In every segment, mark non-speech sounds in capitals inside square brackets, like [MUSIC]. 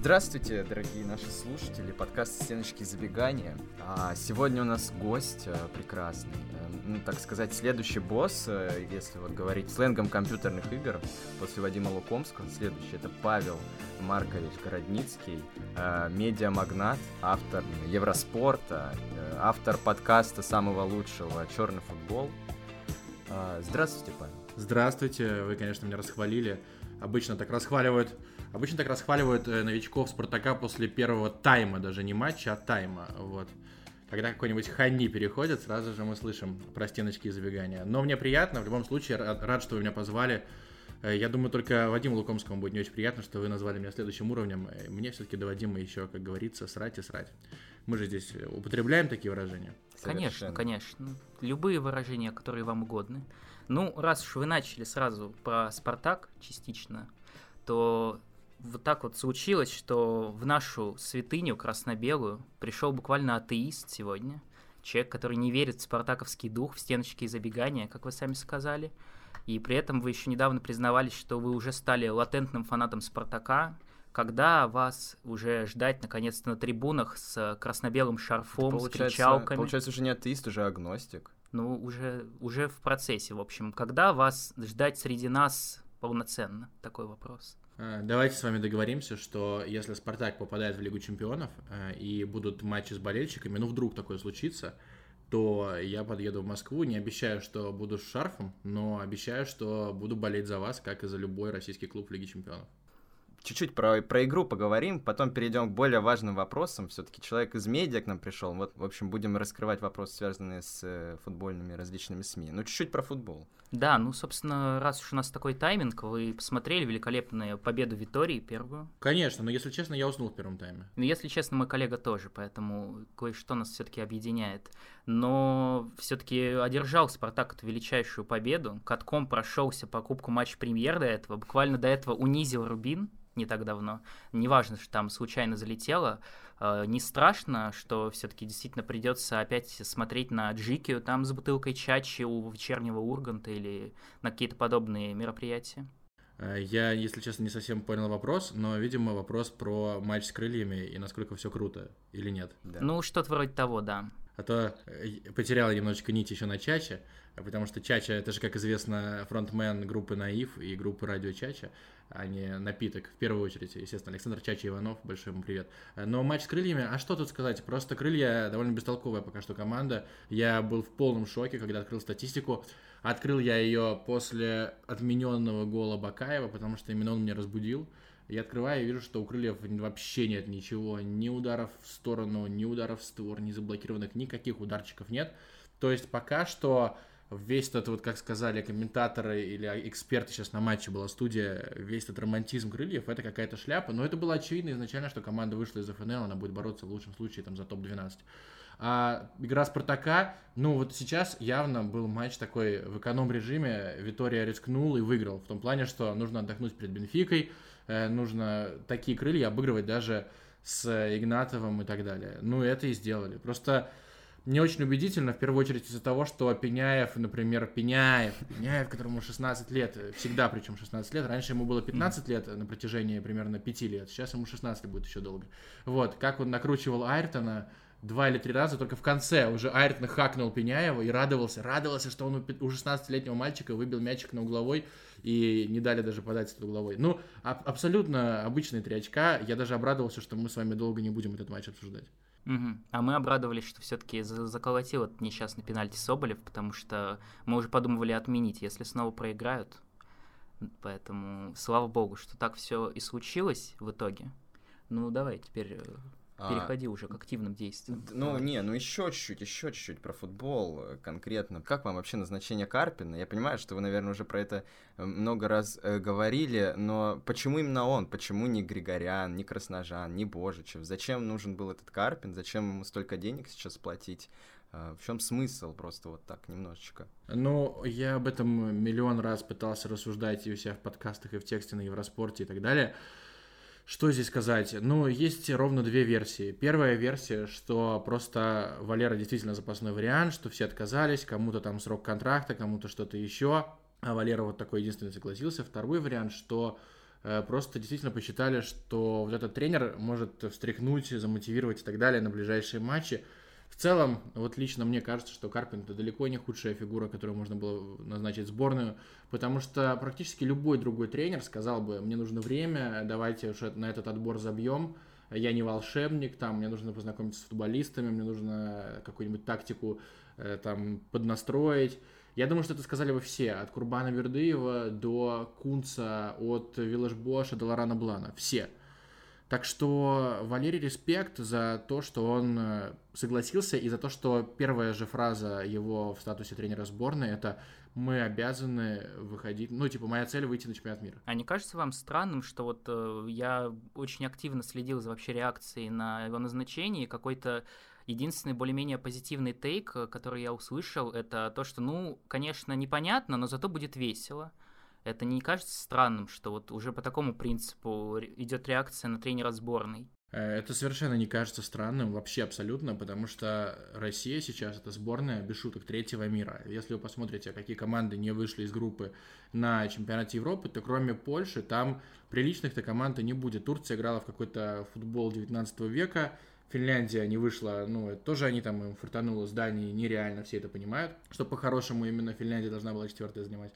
Здравствуйте, дорогие наши слушатели, подкаст «Стеночки забегания». А сегодня у нас гость э, прекрасный, э, ну, так сказать, следующий босс, э, если вот говорить сленгом компьютерных игр, после Вадима Лукомского, следующий это Павел Маркович Городницкий, медиамагнат, автор Евроспорта, автор подкаста самого лучшего «Черный футбол». Э, здравствуйте, Павел. Здравствуйте, вы, конечно, меня расхвалили. Обычно так расхваливают Обычно так расхваливают э, новичков Спартака после первого тайма, даже не матча, а тайма. Вот. Когда какой-нибудь Ханни переходит, сразу же мы слышим про стеночки и забегания. Но мне приятно, в любом случае, рад, рад что вы меня позвали. Э, я думаю, только Вадиму Лукомскому будет не очень приятно, что вы назвали меня следующим уровнем. Э, мне все-таки до Вадима еще, как говорится, срать и срать. Мы же здесь употребляем такие выражения. Конечно, конечно. Любые выражения, которые вам угодны. Ну, раз уж вы начали сразу про Спартак частично, то вот так вот случилось, что в нашу святыню красно-белую пришел буквально атеист сегодня. Человек, который не верит в спартаковский дух, в стеночки и забегания, как вы сами сказали. И при этом вы еще недавно признавались, что вы уже стали латентным фанатом Спартака. Когда вас уже ждать наконец-то на трибунах с красно-белым шарфом, с кричалками? Получается, уже не атеист, уже агностик. Ну, уже, уже в процессе, в общем. Когда вас ждать среди нас полноценно? Такой вопрос. Э, давайте с вами договоримся, что если Спартак попадает в Лигу Чемпионов э, и будут матчи с болельщиками, ну вдруг такое случится, то я подъеду в Москву. Не обещаю, что буду с шарфом, но обещаю, что буду болеть за вас, как и за любой российский клуб в Лиге Чемпионов чуть-чуть про, про игру поговорим, потом перейдем к более важным вопросам. Все-таки человек из медиа к нам пришел. Вот, в общем, будем раскрывать вопросы, связанные с э, футбольными различными СМИ. Ну, чуть-чуть про футбол. Да, ну, собственно, раз уж у нас такой тайминг, вы посмотрели великолепную победу Витории первую? Конечно, но, если честно, я уснул в первом тайме. Ну, если честно, мой коллега тоже, поэтому кое-что нас все-таки объединяет. Но все-таки одержал Спартак эту величайшую победу, катком прошелся по кубку матч премьер до этого, буквально до этого унизил Рубин, не так давно. Неважно, что там случайно залетело. Э, не страшно, что все-таки действительно придется опять смотреть на Джикию там с бутылкой чачи у вечернего Урганта или на какие-то подобные мероприятия? Э, я, если честно, не совсем понял вопрос, но, видимо, вопрос про матч с крыльями и насколько все круто или нет. Да. Ну, что-то вроде того, да. А то э, потерял немножечко нить еще на Чаче, потому что Чача, это же, как известно, фронтмен группы Наив и группы Радио Чача а не напиток. В первую очередь, естественно, Александр Чачи Иванов, большой ему привет. Но матч с крыльями, а что тут сказать? Просто крылья довольно бестолковая пока что команда. Я был в полном шоке, когда открыл статистику. Открыл я ее после отмененного гола Бакаева, потому что именно он меня разбудил. Я открываю и вижу, что у крыльев вообще нет ничего. Ни ударов в сторону, ни ударов в створ, ни заблокированных, никаких ударчиков нет. То есть пока что весь этот, вот как сказали комментаторы или эксперты сейчас на матче была студия, весь этот романтизм крыльев, это какая-то шляпа, но это было очевидно изначально, что команда вышла из ФНЛ, она будет бороться в лучшем случае там за топ-12. А игра Спартака, ну вот сейчас явно был матч такой в эконом-режиме, Витория рискнул и выиграл, в том плане, что нужно отдохнуть перед Бенфикой, э, нужно такие крылья обыгрывать даже с Игнатовым и так далее. Ну, это и сделали. Просто не очень убедительно, в первую очередь из-за того, что Пеняев, например, Пеняев, Пеняев, которому 16 лет, всегда причем 16 лет, раньше ему было 15 лет на протяжении примерно 5 лет, сейчас ему 16 будет еще долго. Вот, как он накручивал Айртона, два или три раза, только в конце уже Айртон хакнул Пеняева и радовался, радовался, что он у 16-летнего мальчика выбил мячик на угловой и не дали даже подать этот угловой. Ну, а- абсолютно обычные три очка, я даже обрадовался, что мы с вами долго не будем этот матч обсуждать. Угу. А мы обрадовались, что все-таки заколотил этот несчастный пенальти Соболев, потому что мы уже подумывали отменить, если снова проиграют. Поэтому слава богу, что так все и случилось в итоге. Ну, давай теперь э, Переходи а, уже к активным действиям. Ну, Давай. не, ну еще чуть-чуть, еще чуть-чуть про футбол э, конкретно. Как вам вообще назначение Карпина? Я понимаю, что вы, наверное, уже про это э, много раз э, говорили, но почему именно он? Почему не Григорян, не Красножан, не Божичев? Зачем нужен был этот Карпин? Зачем ему столько денег сейчас платить? Э, в чем смысл просто вот так немножечко? Ну, я об этом миллион раз пытался рассуждать и у себя в подкастах, и в тексте на Евроспорте и так далее. Что здесь сказать? Ну, есть ровно две версии. Первая версия, что просто Валера действительно запасной вариант, что все отказались, кому-то там срок контракта, кому-то что-то еще, а Валера вот такой единственный согласился. Второй вариант, что э, просто действительно посчитали, что вот этот тренер может встряхнуть, замотивировать и так далее на ближайшие матчи. В целом, вот лично мне кажется, что Карпин это далеко не худшая фигура, которую можно было назначить в сборную, потому что практически любой другой тренер сказал бы, мне нужно время, давайте уж на этот отбор забьем, я не волшебник, там мне нужно познакомиться с футболистами, мне нужно какую-нибудь тактику э, там поднастроить. Я думаю, что это сказали бы все, от Курбана Вердыева до Кунца, от Виллаж до Лорана Блана, все. Так что Валерий респект за то, что он э, согласился, и за то, что первая же фраза его в статусе тренера сборной это мы обязаны выходить, ну, типа, моя цель выйти на чемпионат мира. А не кажется вам странным, что вот э, я очень активно следил за вообще реакцией на его назначение, и какой-то единственный более-менее позитивный тейк, э, который я услышал, это то, что, ну, конечно, непонятно, но зато будет весело. Это не кажется странным, что вот уже по такому принципу идет реакция на тренера сборной? Э, это совершенно не кажется странным, вообще абсолютно, потому что Россия сейчас это сборная, без шуток, третьего мира. Если вы посмотрите, какие команды не вышли из группы на чемпионате Европы, то кроме Польши там приличных-то команд не будет. Турция играла в какой-то футбол 19 века, Финляндия не вышла, ну, это тоже они там им фартануло с нереально, все это понимают, что по-хорошему именно Финляндия должна была четвертое занимать.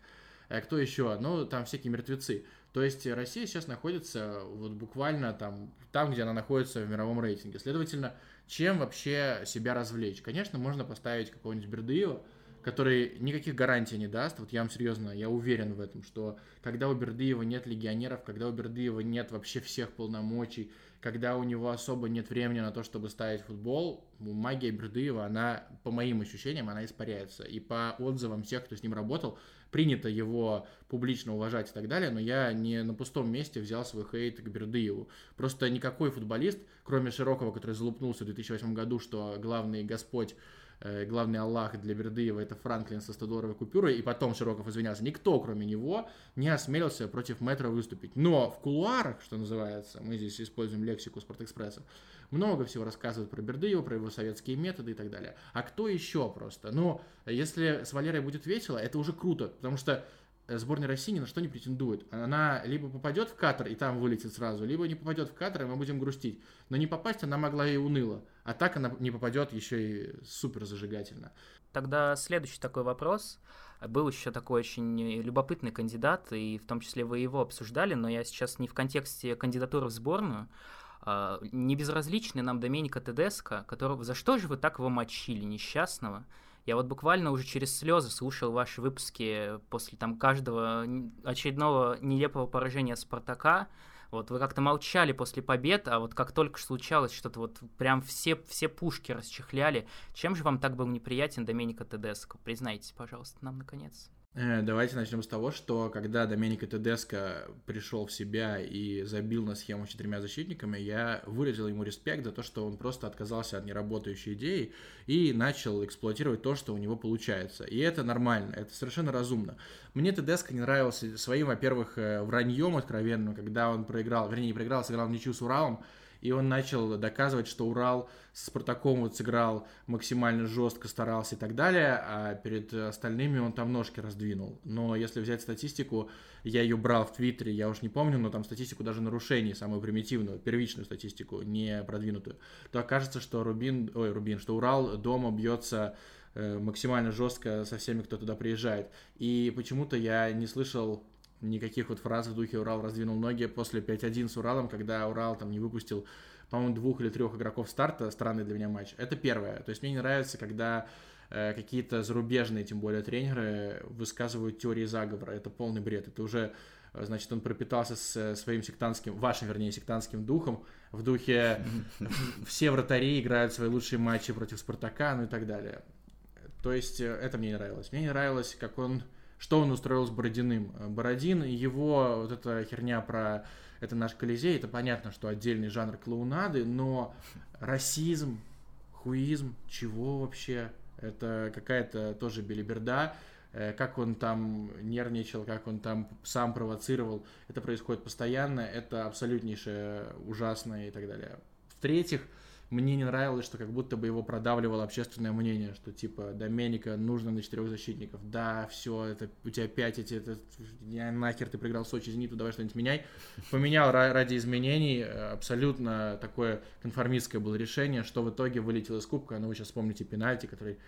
А кто еще? Ну, там всякие мертвецы. То есть Россия сейчас находится вот буквально там, там, где она находится в мировом рейтинге. Следовательно, чем вообще себя развлечь? Конечно, можно поставить какого-нибудь Бердыева, который никаких гарантий не даст. Вот я вам серьезно, я уверен в этом, что когда у Бердыева нет легионеров, когда у Бердыева нет вообще всех полномочий, когда у него особо нет времени на то, чтобы ставить футбол, магия Бердыева, она, по моим ощущениям, она испаряется. И по отзывам всех, кто с ним работал, принято его публично уважать и так далее, но я не на пустом месте взял свой хейт к Бердыеву. Просто никакой футболист, кроме Широкого, который залупнулся в 2008 году, что главный господь Э, главный Аллах для Бердыева это Франклин со 100-долларовой купюрой, и потом Широков извинялся. Никто, кроме него, не осмелился против метра выступить. Но в кулуарах, что называется, мы здесь используем лексику Спортэкспресса, много всего рассказывают про Бердыева, про его советские методы и так далее. А кто еще просто? Ну, если с Валерой будет весело, это уже круто, потому что сборная России ни на что не претендует. Она либо попадет в Катар и там вылетит сразу, либо не попадет в Катар, и мы будем грустить. Но не попасть она могла и уныло. А так она не попадет еще и супер зажигательно. Тогда следующий такой вопрос. Был еще такой очень любопытный кандидат, и в том числе вы его обсуждали, но я сейчас не в контексте кандидатуры в сборную. А, не безразличный нам Доменика Тедеско, которого... За что же вы так его мочили, несчастного? Я вот буквально уже через слезы слушал ваши выпуски после там каждого очередного нелепого поражения Спартака. Вот вы как-то молчали после побед, а вот как только случалось что-то, вот прям все, все пушки расчехляли. Чем же вам так был неприятен Доменико Тедеско? Признайтесь, пожалуйста, нам наконец. Э, давайте начнем с того, что когда Доменико Тедеско пришел в себя и забил на схему с четырьмя защитниками, я выразил ему респект за то, что он просто отказался от неработающей идеи и начал эксплуатировать то, что у него получается. И это нормально, это совершенно разумно. Мне Тедеско не нравился своим, во-первых, э, враньем откровенным, когда он проиграл, вернее, не проиграл, а сыграл ничью с Уралом, и он начал доказывать, что Урал с Спартаком вот сыграл максимально жестко, старался и так далее, а перед остальными он там ножки раздвинул. Но если взять статистику, я ее брал в Твиттере, я уж не помню, но там статистику даже нарушений, самую примитивную, первичную статистику, не продвинутую, то окажется, что Рубин, ой, Рубин, что Урал дома бьется э, максимально жестко со всеми, кто туда приезжает. И почему-то я не слышал никаких вот фраз в духе Урал раздвинул ноги после 5-1 с Уралом, когда Урал там не выпустил, по-моему, двух или трех игроков старта, странный для меня матч. Это первое. То есть мне не нравится, когда э, какие-то зарубежные, тем более тренеры, высказывают теории заговора. Это полный бред. Это уже, э, значит, он пропитался с э, своим сектантским, вашим, вернее, сектантским духом, в духе [LAUGHS] все вратари играют свои лучшие матчи против Спартака, ну и так далее. То есть э, это мне не нравилось. Мне не нравилось, как он что он устроил с Бородиным. Э, Бородин, его вот эта херня про это наш Колизей, это понятно, что отдельный жанр клоунады, но расизм, хуизм, чего вообще? Это какая-то тоже белиберда, э, как он там нервничал, как он там сам провоцировал, это происходит постоянно, это абсолютнейшее ужасное и так далее. В-третьих, мне не нравилось, что как будто бы его продавливало общественное мнение, что типа Доменика нужно на четырех защитников. Да, все, это у тебя пять эти, это, я нахер ты проиграл Сочи, Зениту, давай что-нибудь меняй. Поменял ради изменений, абсолютно такое конформистское было решение, что в итоге вылетело из кубка, ну вы сейчас вспомните пенальти, который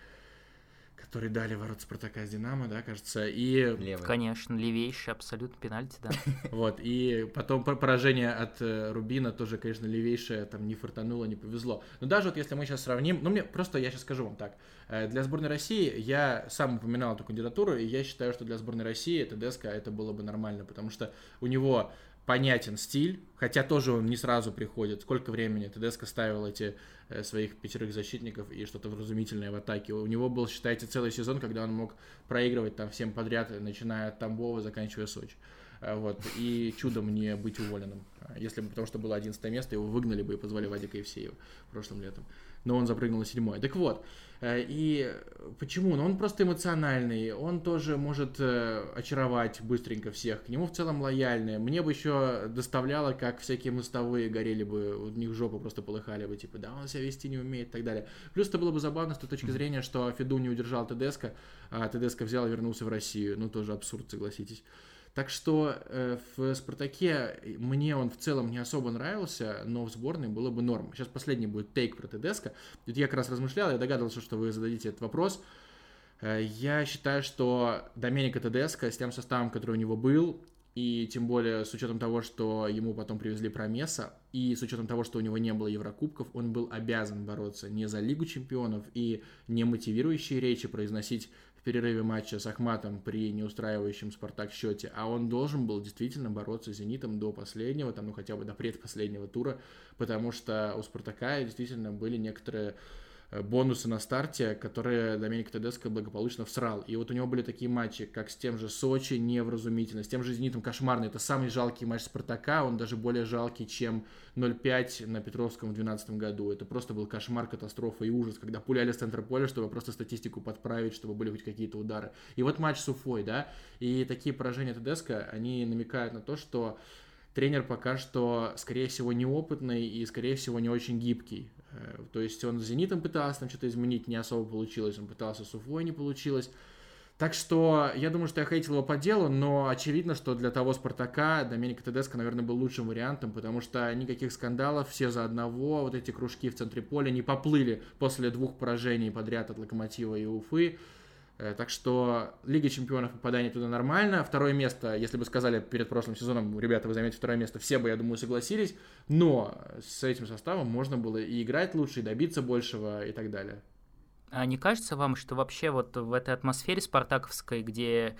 который дали ворот Спартака с Динамо, да, кажется, и... Левый. Конечно, левейший абсолютно пенальти, да. [LAUGHS] Вот, и потом поражение от э, Рубина тоже, конечно, левейшее, там не фартануло, не повезло. Но даже вот если мы сейчас сравним, ну мне просто, я сейчас скажу вам так, э, для сборной России я сам упоминал эту кандидатуру, и я считаю, что для сборной России это Деска, это было бы нормально, потому что у него понятен стиль, хотя тоже он не сразу приходит. Сколько времени Тедеско ставил эти э, своих пятерых защитников и что-то вразумительное в атаке. У него был, считайте, целый сезон, когда он мог проигрывать там всем подряд, начиная от Тамбова, заканчивая Сочи. Э, вот, и чудом не быть уволенным. Если бы, потому что было 11 место, его выгнали бы и позвали Вадика Евсеева прошлым летом. Но он запрыгнул на седьмое. Так вот, Э, и почему? Ну, он просто эмоциональный, он тоже может э, очаровать быстренько всех, к нему в целом лояльный. Мне бы еще доставляло, как всякие мостовые горели бы, у них жопы просто полыхали бы, типа, да, он себя вести не умеет и так далее. Плюс это было бы забавно с той точки зрения, что Феду не удержал ТДСК, а ТДСК взял и вернулся в Россию. Ну, тоже абсурд, согласитесь. Так что э, в «Спартаке» мне он в целом не особо нравился, но в сборной было бы норм. Сейчас последний будет тейк про Тедеско. Тут я как раз размышлял, я догадывался, что вы зададите этот вопрос. Э, я считаю, что Доменика Тедеско с тем составом, который у него был, и тем более с учетом того, что ему потом привезли Промеса, и с учетом того, что у него не было Еврокубков, он был обязан бороться не за Лигу Чемпионов и не мотивирующие речи произносить перерыве матча с Ахматом при неустраивающем Спартак счете, а он должен был действительно бороться с Зенитом до последнего, там, ну хотя бы до предпоследнего тура, потому что у Спартака действительно были некоторые бонусы на старте, которые Доминик Тедеско благополучно всрал. И вот у него были такие матчи, как с тем же Сочи, невразумительно, с тем же Зенитом кошмарный. Это самый жалкий матч Спартака, он даже более жалкий, чем 0-5 на Петровском в 2012 году. Это просто был кошмар, катастрофа и ужас, когда пуляли с центра поля, чтобы просто статистику подправить, чтобы были хоть какие-то удары. И вот матч с Уфой, да, и такие поражения Тедеско, они намекают на то, что тренер пока что, скорее всего, неопытный и, скорее всего, не очень гибкий. Э, то есть он с «Зенитом» пытался там что-то изменить, не особо получилось. Он пытался с «Уфой», не получилось. Так что я думаю, что я хейтил его по делу, но очевидно, что для того Спартака Доменика Тедеско, наверное, был лучшим вариантом, потому что никаких скандалов, все за одного, вот эти кружки в центре поля не поплыли после двух поражений подряд от Локомотива и Уфы. Э, так что Лига Чемпионов попадание туда нормально. Второе место, если бы сказали перед прошлым сезоном, ребята, вы займете второе место, все бы, я думаю, согласились. Но с этим составом можно было и играть лучше, и добиться большего, и так далее. А не кажется вам, что вообще вот в этой атмосфере спартаковской, где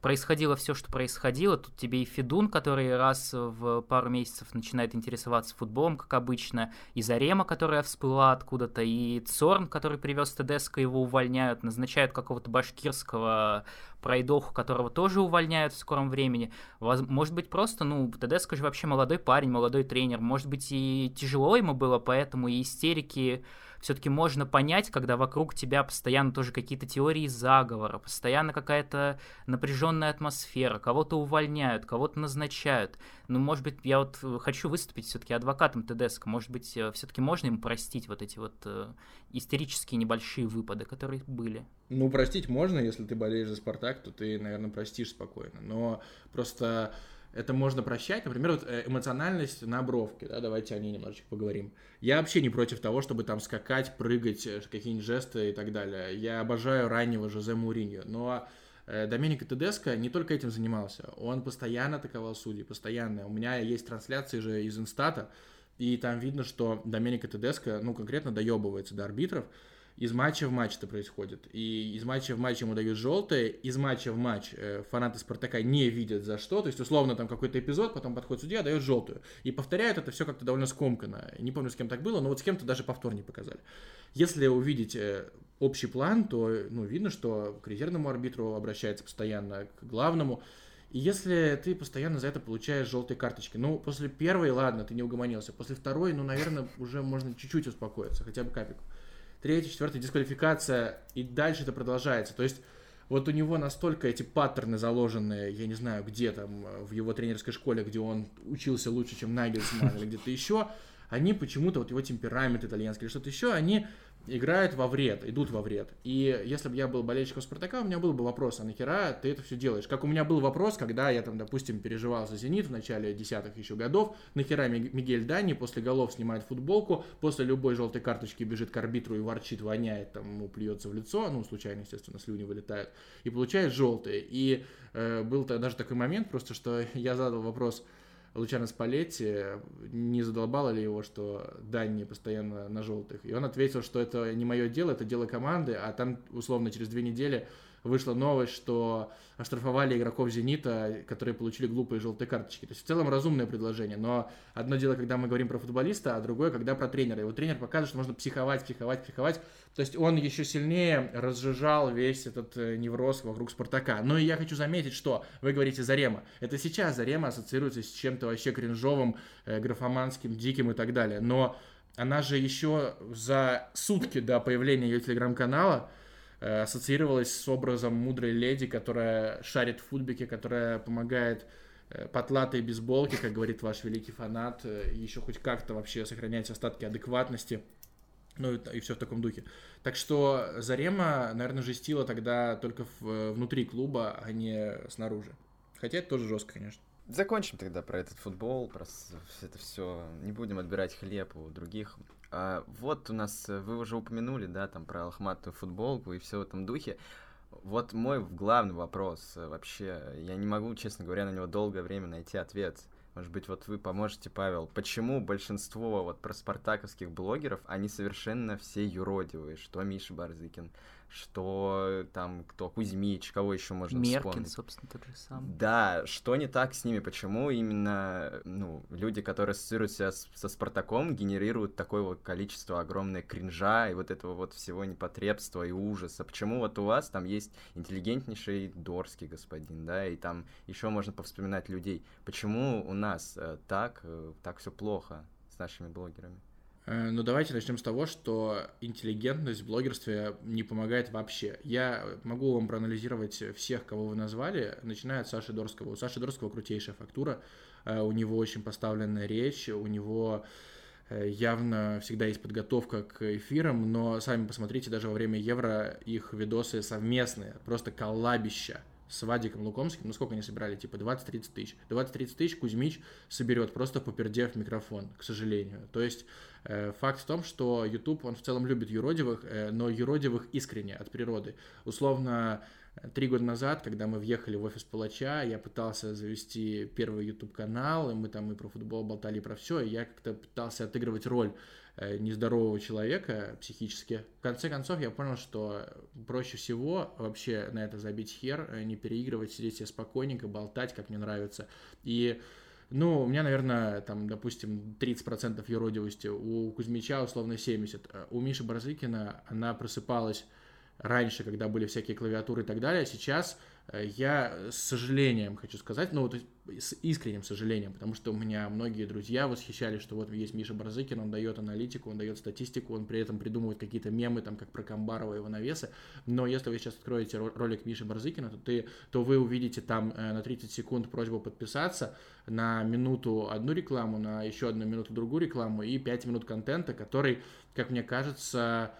происходило все, что происходило. Тут тебе и Федун, который раз в пару месяцев начинает интересоваться футболом, как обычно, и Зарема, которая всплыла откуда-то, и Цорн, который привез ТДСК, его увольняют, назначают какого-то башкирского пройдоху, которого тоже увольняют в скором времени. Может быть, просто, ну, ТДСК же вообще молодой парень, молодой тренер. Может быть, и тяжело ему было, поэтому и истерики все-таки можно понять, когда вокруг тебя постоянно тоже какие-то теории заговора, постоянно какая-то напряженная атмосфера, кого-то увольняют, кого-то назначают. Ну, может быть, я вот хочу выступить все-таки адвокатом ТДСК, может быть, э, все-таки можно им простить вот эти вот э, истерические небольшие выпады, которые были. Ну, простить можно, если ты болеешь за Спартак, то ты, наверное, простишь спокойно. Но просто это можно прощать. Например, вот э, эмоциональность на бровке, да, давайте о ней немножечко поговорим. Я вообще не против того, чтобы там скакать, прыгать, э, какие-нибудь жесты и так далее. Я обожаю раннего Жозе Муриньо, но э, Доменико Тедеско не только этим занимался, он постоянно атаковал судей, постоянно. У меня есть трансляции же из Инстата, и там видно, что Доменико Тедеско, ну, конкретно доебывается до арбитров, из матча в матч это происходит. И из матча в матч ему дают желтое, из матча в матч э, фанаты Спартака не видят за что. То есть, условно, там какой-то эпизод, потом подходит судья, дает желтую. И повторяют это все как-то довольно скомканно. Не помню, с кем так было, но вот с кем-то даже повтор не показали. Если увидеть э, общий план, то ну, видно, что к резервному арбитру обращается постоянно, к главному. И если ты постоянно за это получаешь желтые карточки, ну, после первой, ладно, ты не угомонился, после второй, ну, наверное, уже можно чуть-чуть успокоиться, хотя бы капельку третья, четвертая дисквалификация, и дальше это продолжается. То есть вот у него настолько эти паттерны заложенные, я не знаю, где там, в его тренерской школе, где он учился лучше, чем Нагельсман или где-то еще, они почему-то, вот его темперамент итальянский или что-то еще, они играют во вред, идут во вред. И если бы я был болельщиком Спартака, у меня был бы вопрос, а нахера ты это все делаешь? Как у меня был вопрос, когда я там, допустим, переживал за «Зенит» в начале десятых еще годов, нахера Мигель Дани после голов снимает футболку, после любой желтой карточки бежит к арбитру и ворчит, воняет, там ему плюется в лицо, ну, случайно, естественно, слюни вылетают, и получает желтые. И э, был даже такой момент просто, что [LAUGHS] я задал вопрос, Лучано Спалетти, не задолбало ли его, что Дани постоянно на желтых. И он ответил, что это не мое дело, это дело команды, а там, условно, через две недели вышла новость, что оштрафовали игроков «Зенита», которые получили глупые желтые карточки. То есть в целом разумное предложение, но одно дело, когда мы говорим про футболиста, а другое, когда про тренера. Вот тренер показывает, что можно психовать, психовать, психовать. То есть он еще сильнее разжижал весь этот э, невроз вокруг «Спартака». Но и я хочу заметить, что вы говорите «Зарема». Это сейчас Зарема ассоциируется с чем-то вообще кринжовым, э, графоманским, диким и так далее. Но она же еще за сутки до появления ее телеграм-канала ассоциировалась с образом мудрой леди, которая шарит в футбике, которая помогает э, потлатой бейсболке, как говорит ваш великий фанат, э, еще хоть как-то вообще сохранять остатки адекватности. Ну и, и все в таком духе. Так что Зарема, наверное, жестила тогда только в, внутри клуба, а не снаружи. Хотя это тоже жестко, конечно. Закончим тогда про этот футбол, про это все. Не будем отбирать хлеб у других. А, вот у нас, э, вы уже упомянули, да, там про лохматую футболку и все в этом духе. Вот мой главный вопрос э, вообще, я не могу, честно говоря, на него долгое время найти ответ. Может быть, вот вы поможете, Павел, почему большинство вот про спартаковских блогеров, они совершенно все юродивые, что Миша Барзыкин, что там кто Кузьмич, кого еще можно Меркин, вспомнить. собственно, тот же самый. Да, что не так с ними? Почему именно ну, люди, которые ассоциируют себя с, со Спартаком, генерируют такое вот количество огромное кринжа и вот этого вот всего непотребства и ужаса? Почему вот у вас там есть интеллигентнейший Дорский господин, да, и там еще можно повспоминать людей? Почему у нас э, так, э, так все плохо с нашими блогерами? Э, ну, давайте начнем с того, что интеллигентность в блогерстве не помогает вообще. Я могу вам проанализировать всех, кого вы назвали, начиная от Саши Дорского. У Саши Дорского крутейшая фактура, э, у него очень поставленная речь, у него э, явно всегда есть подготовка к эфирам, но сами посмотрите, даже во время Евро их видосы совместные, просто коллабища с Вадиком Лукомским, ну сколько они собирали, типа 20-30 тысяч. 20-30 тысяч Кузьмич соберет, просто попердев микрофон, к сожалению. То есть факт в том, что YouTube, он в целом любит юродивых, э, но юродивых искренне, от природы. Условно, Три года назад, когда мы въехали в офис Палача, я пытался завести первый YouTube-канал, и мы там и про футбол болтали, и про все, и я как-то пытался отыгрывать роль Э, нездорового человека психически. В конце концов, я понял, что проще всего вообще на это забить хер, э, не переигрывать, сидеть себе спокойненько, болтать, как мне нравится. И ну, у меня, наверное, там, допустим, 30% юродивости, у Кузьмича условно 70%. Э, у Миши Барзыкина она просыпалась раньше, когда были всякие клавиатуры и так далее, сейчас Э, я с сожалением хочу сказать, ну, вот с искренним сожалением, потому что у меня многие друзья восхищались, что вот есть Миша Барзыкин, он дает аналитику, он дает статистику, он при этом придумывает какие-то мемы, там, как про Камбарова и Ивановеса, но если вы сейчас откроете ролик Миши Барзыкина, то, ты, то вы увидите там э, на 30 секунд просьбу подписаться, на минуту одну рекламу, на еще одну минуту другую рекламу и 5 минут контента, который, как мне кажется,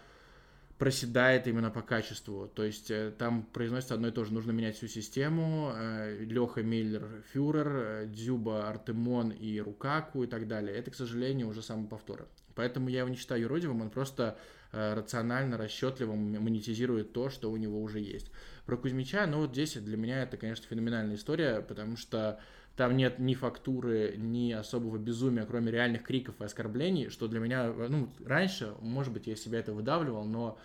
проседает именно по качеству. То есть э, там произносится одно и то же. Нужно менять всю систему. Э, Леха Миллер, Фюрер, э, Дзюба, Артемон и Рукаку и так далее. Это, к сожалению, уже самоповторы. Поэтому я его не считаю юродивым, он просто рационально, расчетливо монетизирует то, что у него уже есть. Про Кузьмича, ну вот здесь для меня это, конечно, феноменальная история, потому что там нет ни фактуры, ни особого безумия, кроме реальных криков и оскорблений, что для меня, ну, раньше, может быть, я себя это выдавливал, но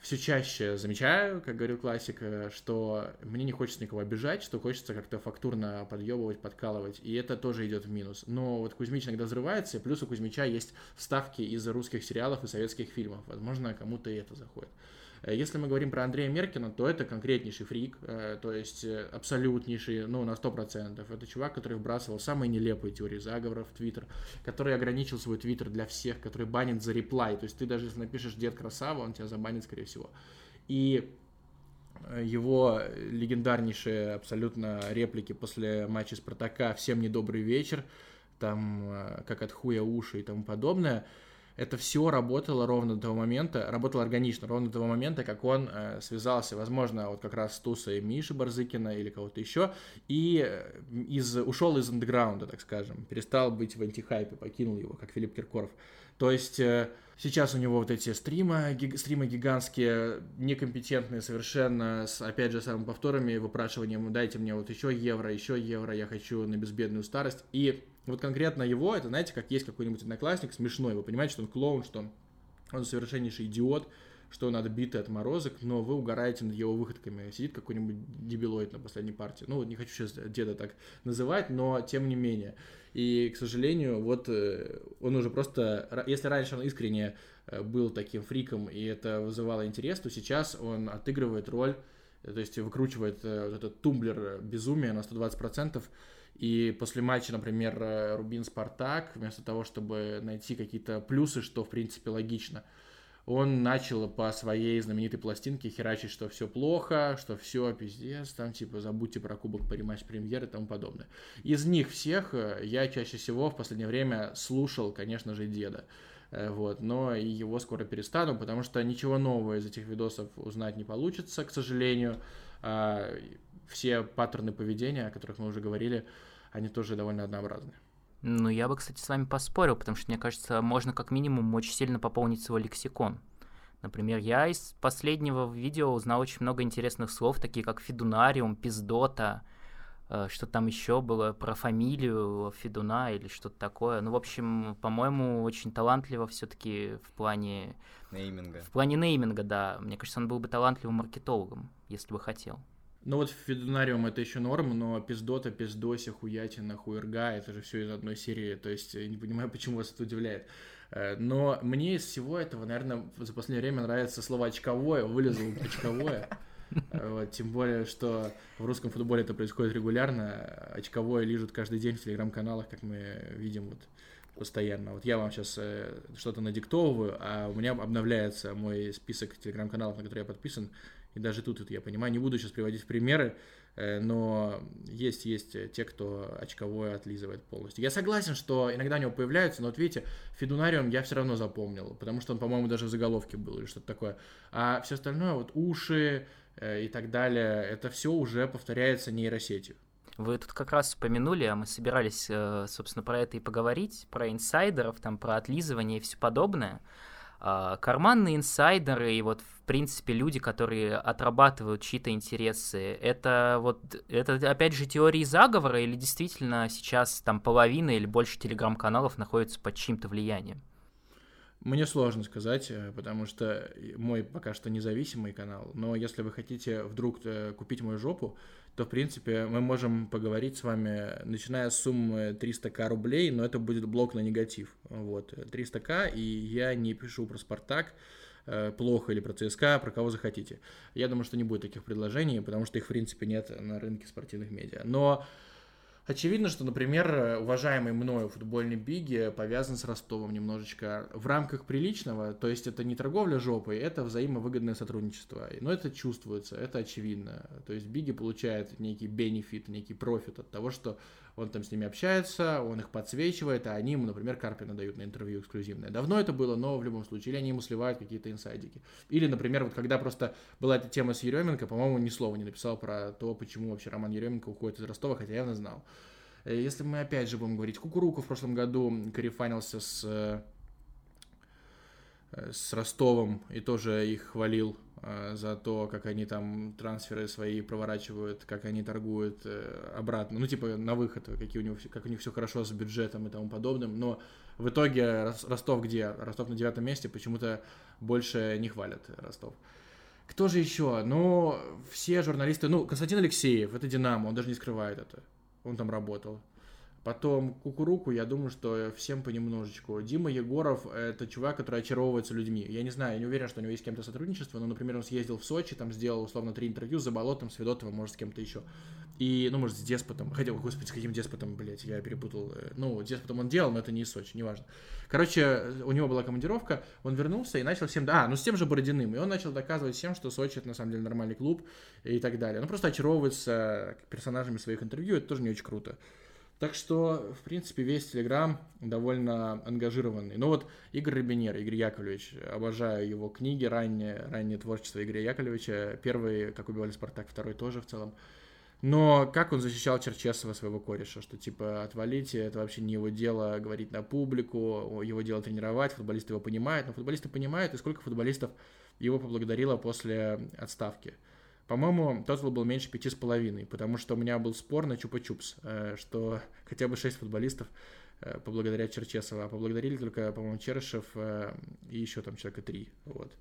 все чаще замечаю, как говорил классик, что мне не хочется никого обижать, что хочется как-то фактурно подъебывать, подкалывать, и это тоже идет в минус. Но вот Кузьмич иногда взрывается, и плюс у Кузьмича есть вставки из русских сериалов и советских фильмов. Возможно, кому-то и это заходит. Э, если мы говорим про Андрея Меркина, то это конкретнейший фрик, э, то есть э, абсолютнейший, ну, на 100%. Это чувак, который вбрасывал самые нелепые теории заговоров в Твиттер, который ограничил свой Твиттер для всех, который банит за реплай. То есть ты даже если напишешь «Дед Красава», он тебя забанит, скорее всего. И его легендарнейшие абсолютно реплики после матча Спартака «Всем недобрый вечер», там, как от хуя уши и тому подобное, это все работало ровно до того момента, работало органично, ровно до того момента, как он э, связался, возможно, вот как раз с Тусой Миши Барзыкина или кого-то еще, и э, из, ушел из андеграунда, так скажем, перестал быть в антихайпе, покинул его, как Филипп Киркоров. То есть э, сейчас у него вот эти стримы, гиг, стримы гигантские, некомпетентные совершенно, с, опять же, самыми повторами, выпрашиванием, дайте мне вот еще евро, еще евро, я хочу на безбедную старость. И вот конкретно его, это, знаете, как есть какой-нибудь одноклассник смешной, вы понимаете, что он клоун, что он, он совершеннейший идиот, что он отбитый от морозок, но вы угораете над его выходками. Сидит какой-нибудь дебилоид на последней партии. Ну, не хочу сейчас деда так называть, но тем не менее. И, к сожалению, вот э, он уже просто... Если раньше он искренне э, был таким фриком, и это вызывало интерес, то сейчас он отыгрывает роль, то есть выкручивает э, вот этот тумблер безумия на 120%, и после матча, например, Рубин-Спартак, вместо того, чтобы найти какие-то плюсы, что, в принципе, логично, он начал по своей знаменитой пластинке херачить, что все плохо, что все пиздец, там типа забудьте про кубок по рематч премьеры и тому подобное. Из них всех э, я чаще всего в последнее время слушал, конечно же, деда. Э, вот, но его скоро перестану, потому что ничего нового из этих видосов узнать не получится, к сожалению. Все паттерны поведения, о которых мы уже говорили, они тоже довольно однообразны. Ну, я бы, кстати, с вами поспорил, потому что, мне кажется, можно как минимум очень сильно пополнить свой лексикон. Например, я из последнего видео узнал очень много интересных слов, такие как фидунариум, пиздота, э, что там еще было про фамилию Федуна или что-то такое. Ну, в общем, по-моему, очень талантливо все-таки в плане... Нейминга. В плане нейминга, да. Мне кажется, он был бы талантливым маркетологом, если бы хотел. Ну вот Федунариум это еще норм, но пиздота, пиздося, хуятина, хуерга, это же все из одной серии, то есть я не понимаю, [LAUGHS] почему вас это удивляет. Э, но мне из всего этого, наверное, за последнее время нравится слово «очковое», вылезло «очковое». [LAUGHS] Э, вот, тем более, что в русском футболе это происходит регулярно. Очковое лежит каждый день в телеграм-каналах, как мы видим вот постоянно. Вот я вам сейчас э, что-то надиктовываю, а у меня обновляется мой список телеграм-каналов, на которые я подписан, и даже тут это я понимаю, не буду сейчас приводить примеры, э, но есть, есть те, кто очковое отлизывает полностью. Я согласен, что иногда у него появляются, но вот видите, Федунариум я все равно запомнил, потому что он, по-моему, даже в заголовке был или что-то такое. А все остальное, вот уши э, и так далее, это все уже повторяется нейросетью. Вы тут как раз упомянули, а мы собирались, э, собственно, про это и поговорить, про инсайдеров, там, про отлизывание и все подобное. А, карманные инсайдеры и вот, в принципе, люди, которые отрабатывают чьи-то интересы, это вот, это опять же теории заговора или действительно сейчас там половина или больше телеграм-каналов находится под чьим-то влиянием? Мне сложно сказать, э, потому что мой пока что независимый канал, но если вы хотите вдруг э, купить мою жопу, то, в принципе, мы можем поговорить с вами, начиная с суммы 300к рублей, но это будет блок на негатив. Вот, 300к, и я не пишу про «Спартак», э, плохо или про ЦСКА, про кого захотите. Я думаю, что не будет таких предложений, потому что их, в принципе, нет на рынке спортивных медиа. Но Очевидно, что, например, уважаемый мною футбольный Биги повязан с Ростовом немножечко в рамках приличного, то есть это не торговля жопой, это взаимовыгодное сотрудничество. Но это чувствуется, это очевидно. То есть Биги получает некий бенефит, некий профит от того, что он там с ними общается, он их подсвечивает, а они ему, например, Карпина дают на интервью эксклюзивное. Давно это было, но в любом случае, или они ему сливают какие-то инсайдики. Или, например, вот когда просто была эта тема с Еременко, по-моему, ни слова не написал про то, почему вообще Роман Еременко уходит из Ростова, хотя явно знал. Э, если мы опять же будем говорить, Кукуруку в прошлом году корефанился с э, с Ростовом и тоже их хвалил Э, за то, как они там трансферы свои проворачивают, как они торгуют обратно, ну, типа, на выход, какие у него, как у них все хорошо с бюджетом и тому подобным, но в итоге Ростов где? Ростов на девятом месте, почему-то больше не хвалят Ростов. Кто же еще? Ну, все журналисты, ну, Константин Алексеев, это Динамо, он даже не скрывает это, он там работал. Потом Кукуруку, я думаю, что всем понемножечку. Дима Егоров — это чувак, который очаровывается людьми. Я не знаю, я не уверен, что у него есть с кем-то сотрудничество, но, например, он съездил в Сочи, там сделал, условно, три интервью с Заболотом, с Федотовым, может, с кем-то еще. И, ну, может, с Деспотом. Хотя, господи, с каким Деспотом, блядь, я перепутал. Ну, Деспотом он делал, но это не из Сочи, неважно. Короче, у него была командировка, он вернулся и начал всем... А, ну, с тем же Бородиным. И он начал доказывать всем, что Сочи — это, на самом деле, нормальный клуб и так далее. Ну, просто очаровывается персонажами своих интервью, это тоже не очень круто. Так что, в принципе, весь Телеграм довольно ангажированный. Ну вот Игорь Рабинер, Игорь Яковлевич, обожаю его книги, раннее, раннее творчество Игоря Яковлевича. Первый, как убивали Спартак, второй тоже в целом. Но как он защищал Черчесова, своего кореша, что типа отвалите, это вообще не его дело говорить на публику, его дело тренировать, футболисты его понимают, но футболисты понимают, и сколько футболистов его поблагодарило после отставки. По-моему, тотал был меньше пяти с половиной, потому что у меня был спор на Чупа-Чупс, э, что [LAUGHS] хотя бы шесть футболистов э, поблагодарят Черчесова, а поблагодарили только, по-моему, Черышев э, и еще там человека три, вот.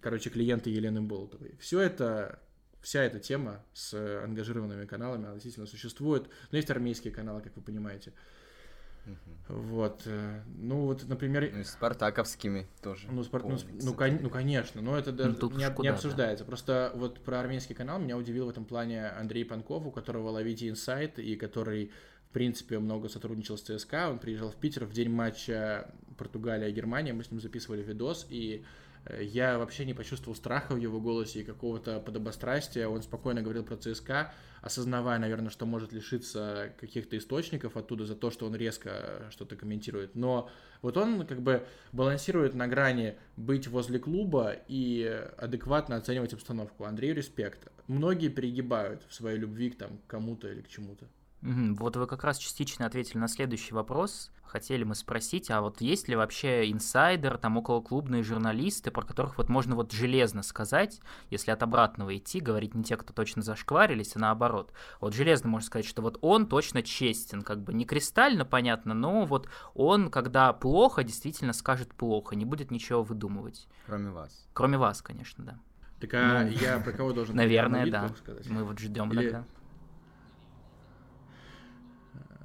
Короче, клиенты Елены Болтовой. Все это, вся эта тема с ангажированными каналами, она действительно существует. Но есть армейские каналы, как вы понимаете. Вот. Э, ну, вот, например... Ну, и спартаковскими тоже. Ну, спар... ну, ну, кон... ну, конечно, но это даже ну, не, куда, не обсуждается. Да. Просто вот про армейский канал меня удивил в этом плане Андрей Панков, у которого ловите инсайт, и который, в принципе, много сотрудничал с ЦСКА. Он приезжал в Питер в день матча Португалия-Германия, мы с ним записывали видос, и Э, я вообще не почувствовал страха в его голосе и какого-то подобострастия. Он спокойно говорил про ЦСКА, осознавая, наверное, что может лишиться каких-то источников оттуда за то, что он резко что-то комментирует. Но вот он как бы балансирует на грани быть возле клуба и адекватно оценивать обстановку. Андрею респект. Многие перегибают в своей любви к там, кому-то или к чему-то. Вот вы как раз частично ответили на следующий вопрос. Хотели мы спросить, а вот есть ли вообще инсайдер, там околоклубные журналисты, про которых вот можно вот железно сказать, если от обратного идти, говорить не те, кто точно зашкварились, а наоборот. Вот железно можно сказать, что вот он точно честен, как бы не кристально понятно, но вот он, когда плохо, действительно скажет плохо, не будет ничего выдумывать. Кроме вас. Кроме вас, конечно, да. Так а ну, я про кого должен [LAUGHS] Наверное, да. Мы вот ждем Или... тогда.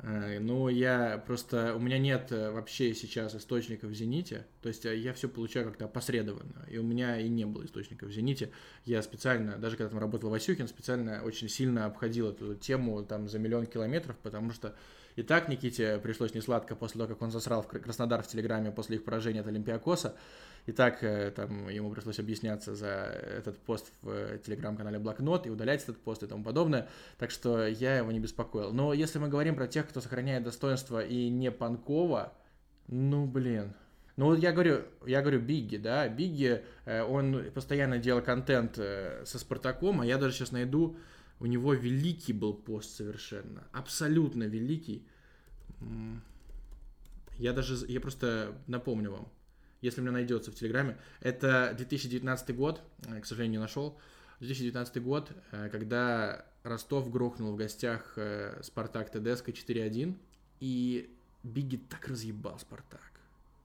Э, ну, я просто... У меня нет э, вообще сейчас источников в «Зените», то есть э, я все получаю как-то опосредованно, и у меня и не было источников в «Зените». Я специально, даже когда там работал Васюхин, специально очень сильно обходил эту тему там за миллион километров, потому что и так Никите пришлось несладко после того, как он засрал в Краснодар в Телеграме после их поражения от Олимпиакоса. И так э, там ему пришлось объясняться за этот пост в э, телеграм-канале Блокнот и удалять этот пост и тому подобное. Так что я его не беспокоил. Но если мы говорим про тех, кто сохраняет достоинство и не Панкова, ну блин, ну вот я говорю, я говорю Бигги, да, Бигги, э, он постоянно делал контент со Спартаком, а я даже сейчас найду, у него великий был пост совершенно, абсолютно великий. Я даже, я просто напомню вам если мне найдется в Телеграме. Это 2019 год, э, к сожалению, не нашел. 2019 год, э, когда Ростов грохнул в гостях э, Спартак ТДСК 4-1, и Бигги так разъебал Спартак.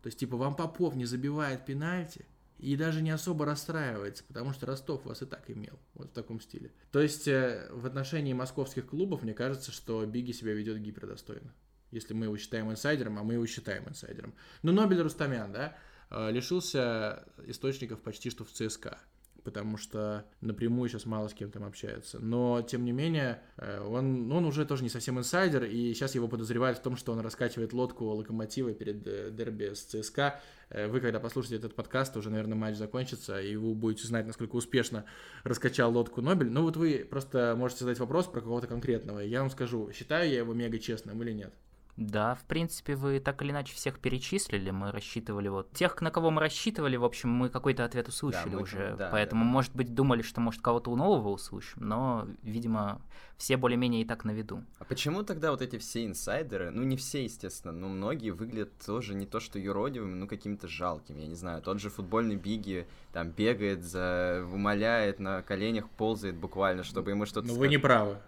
То есть, типа, вам Попов не забивает пенальти, и даже не особо расстраивается, потому что Ростов вас и так имел, вот в таком стиле. То есть, в отношении московских клубов, мне кажется, что Бигги себя ведет гипердостойно. Если мы его считаем инсайдером, а мы его считаем инсайдером. Ну, Нобель Рустамян, да? Э, лишился источников почти что в ЦСКА потому что напрямую сейчас мало с кем там общается. Но, тем не менее, э, он, он уже тоже не совсем инсайдер, и сейчас его подозревают в том, что он раскачивает лодку локомотива перед э, дерби с ЦСКА. Вы, когда послушаете этот подкаст, уже, наверное, матч закончится, и вы будете знать, насколько успешно раскачал лодку Нобель. Ну вот вы просто можете задать вопрос про кого-то конкретного, и я вам скажу, считаю я его мега честным или нет. Да, в принципе, вы так или иначе всех перечислили. Мы рассчитывали вот тех, на кого мы рассчитывали, в общем, мы какой-то ответ услышали да, уже. Да, поэтому, да. может быть, думали, что может кого-то у нового услышим, но, видимо, все более-менее и так на виду. А почему тогда вот эти все инсайдеры, ну не все, естественно, но многие выглядят тоже не то что юродивыми, ну какими-то жалкими, я не знаю. Тот же футбольный Биги там бегает, за... умоляет, на коленях ползает буквально, чтобы ему что-то... Ну вы не правы.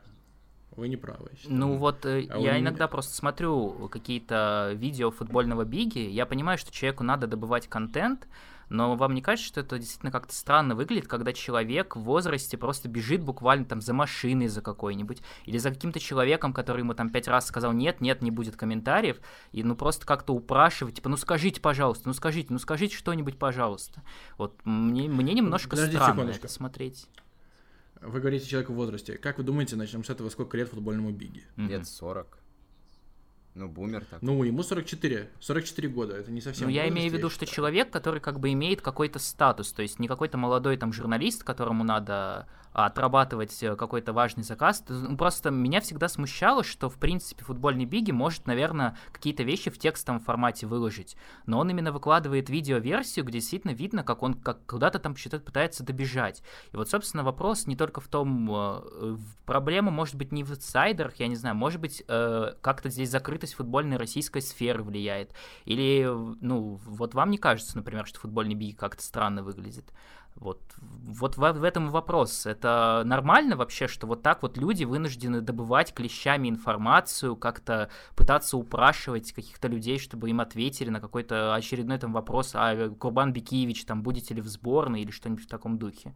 Вы не правы. Ну вот э, а я иногда не... просто смотрю какие-то видео футбольного биги, я понимаю, что человеку надо добывать контент, но вам не кажется, что это действительно как-то странно выглядит, когда человек в возрасте просто бежит буквально там за машиной за какой-нибудь, или за каким-то человеком, который ему там пять раз сказал нет, нет, не будет комментариев, и ну просто как-то упрашивать, типа, ну скажите, пожалуйста, ну скажите, ну скажите что-нибудь, пожалуйста. Вот мне, мне немножко Подождите странно секундочку. это смотреть. Вы говорите человек в возрасте. Как вы думаете, начнем с этого, сколько лет футбольному Биги? Лет 40. Ну, бумер так. Ну, ему 44, 44 года, это не совсем Ну, я имею в виду, что человек, который как бы имеет какой-то статус, то есть не какой-то молодой там журналист, которому надо отрабатывать э, какой-то важный заказ. Ну, Просто меня всегда смущало, что, в принципе, футбольный Биги может, наверное, какие-то вещи в текстовом формате выложить. Но он именно выкладывает видеоверсию, где действительно видно, как он как куда-то там что-то пытается добежать. И вот, собственно, вопрос не только в том, э, проблема может быть не в инсайдерах, я не знаю, может быть, э, как-то здесь закрытость футбольной российской сферы влияет. Или, ну, вот вам не кажется, например, что футбольный биг как-то странно выглядит? Вот, вот в, в этом вопрос. Это нормально вообще, что вот так вот люди вынуждены добывать клещами информацию, как-то пытаться упрашивать каких-то людей, чтобы им ответили на какой-то очередной там вопрос, а Курбан Бекиевич, там, будете ли в сборной или что-нибудь в таком духе?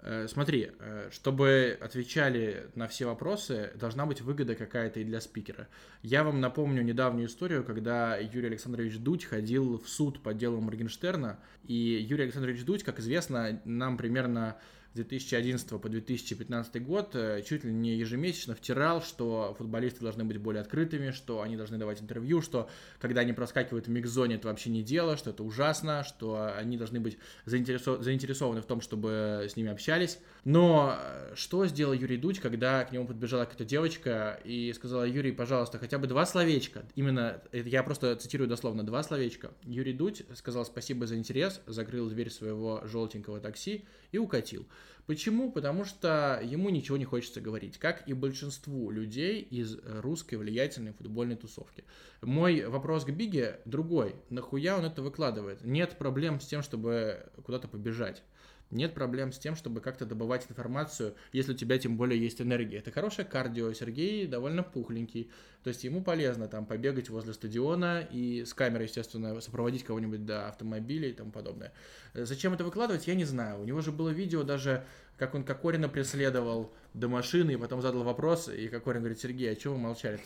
Э, Смотри, э, чтобы отвечали на все вопросы, должна быть выгода какая-то и для спикера. Я вам напомню недавнюю историю, когда Юрий Александрович Дудь ходил в суд по делу Моргенштерна, и Юрий Александрович Дудь, как известно, нам примерно с 2011 по 2015 год э, чуть ли не ежемесячно втирал, что футболисты должны быть более открытыми, что они должны давать интервью, что когда они проскакивают в микс-зоне, это вообще не дело, что это ужасно, что они должны быть заинтересо- заинтересованы в том, чтобы с ними общались. Но э, что сделал Юрий Дудь, когда к нему подбежала какая-то девочка и сказала, Юрий, пожалуйста, хотя бы два словечка. Именно, это я просто цитирую дословно, два словечка. Юрий Дудь сказал спасибо за интерес, закрыл дверь своего желтенького такси и укатил. Почему? Потому что ему ничего не хочется говорить, как и большинству людей из русской влиятельной футбольной тусовки. Мой вопрос к Биге другой. Нахуя он это выкладывает? Нет проблем с тем, чтобы куда-то побежать. Нет проблем с тем, чтобы как-то добывать информацию, если у тебя тем более есть энергия. Это хорошее кардио, Сергей довольно пухленький. То есть ему полезно там побегать возле стадиона и с камерой, естественно, сопроводить кого-нибудь до автомобиля и тому подобное. Э, Зачем это выкладывать, я не знаю. У него же было видео даже, как он Кокорина преследовал до машины и потом задал вопрос, и Кокорин говорит, Сергей, а чего вы молчали?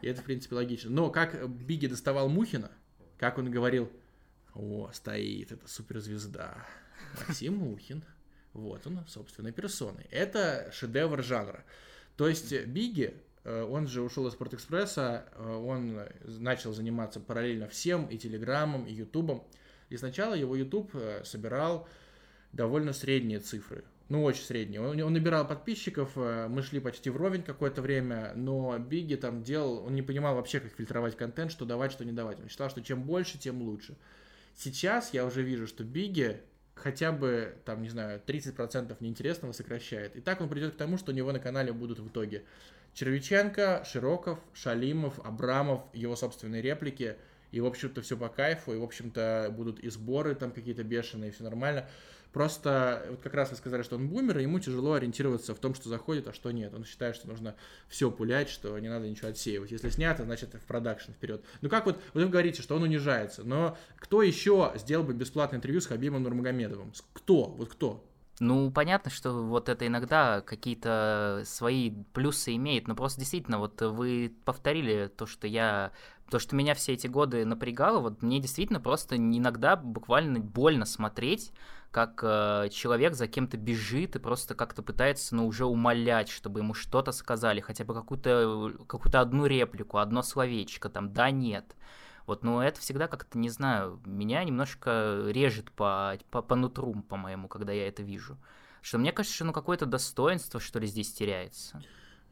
И это, в принципе, логично. Но как Биги доставал Мухина, как он говорил, о, стоит, это суперзвезда. Максим Мухин. Вот он, собственной персоной. Это шедевр жанра. То есть Биги, э, он же ушел из Спортэкспресса, э, он начал заниматься параллельно всем, и Телеграмом, и Ютубом. И сначала его Ютуб э, собирал довольно средние цифры. Ну, очень средние. Он, он набирал подписчиков, мы шли почти вровень какое-то время, но Биги там делал, он не понимал вообще, как фильтровать контент, что давать, что не давать. Он считал, что чем больше, тем лучше. Сейчас я уже вижу, что Биги хотя бы, там, не знаю, 30% неинтересного сокращает. И так он придет к тому, что у него на канале будут в итоге Червиченко, Широков, Шалимов, Абрамов, его собственные реплики. И, в общем-то, все по кайфу. И, в общем-то, будут и сборы там какие-то бешеные, все нормально. Просто, вот как раз вы сказали, что он бумер, и ему тяжело ориентироваться в том, что заходит, а что нет. Он считает, что нужно все пулять, что не надо ничего отсеивать. Если снято, значит в продакшн вперед. Ну как вот, вы говорите, что он унижается, но кто еще сделал бы бесплатное интервью с Хабибом Нурмагомедовым? Кто? Вот кто? Ну, понятно, что вот это иногда какие-то свои плюсы имеет, но просто действительно, вот вы повторили то, что я, то, что меня все эти годы напрягало, вот мне действительно просто иногда буквально больно смотреть, как э, человек за кем-то бежит и просто как-то пытается, ну, уже умолять, чтобы ему что-то сказали, хотя бы какую-то какую одну реплику, одно словечко, там, да, нет. Вот, но это всегда как-то, не знаю, меня немножко режет по, по, по нутру, по-моему, когда я это вижу. Что мне кажется, что ну какое-то достоинство, что ли, здесь теряется.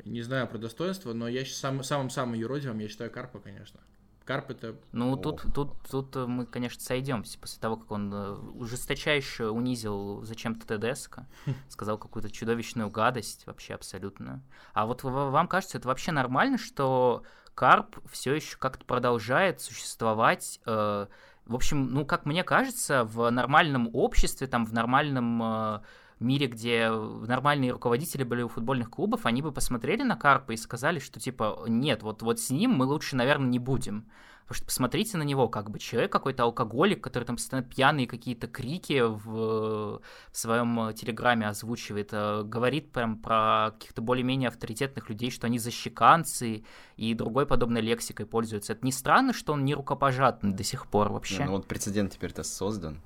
Не знаю про достоинство, но я самым-самым юродивым я считаю Карпа, конечно. Карп это... Ну, О. тут, тут, тут э, мы, конечно, сойдемся после того, как он э, ужесточайше унизил зачем-то ТДСК, [LAUGHS] сказал какую-то чудовищную гадость, вообще абсолютно. А вот вам кажется, это вообще нормально, что Карп все еще как-то продолжает существовать? э, в общем, ну, как мне кажется, в нормальном обществе, там, в нормальном э, мире, где нормальные руководители были у футбольных клубов, они бы посмотрели на Карпа и сказали, что типа, нет, вот, вот с ним мы лучше, наверное, не будем. Потому что посмотрите на него, как бы человек какой-то алкоголик, который там постоянно пьяные какие-то крики в, в своем э, телеграме озвучивает, э, говорит прям про каких-то более-менее авторитетных людей, что они защеканцы и другой подобной лексикой пользуются. Это не странно, что он не рукопожатный до сих пор вообще? Не, ну вот прецедент теперь-то создан.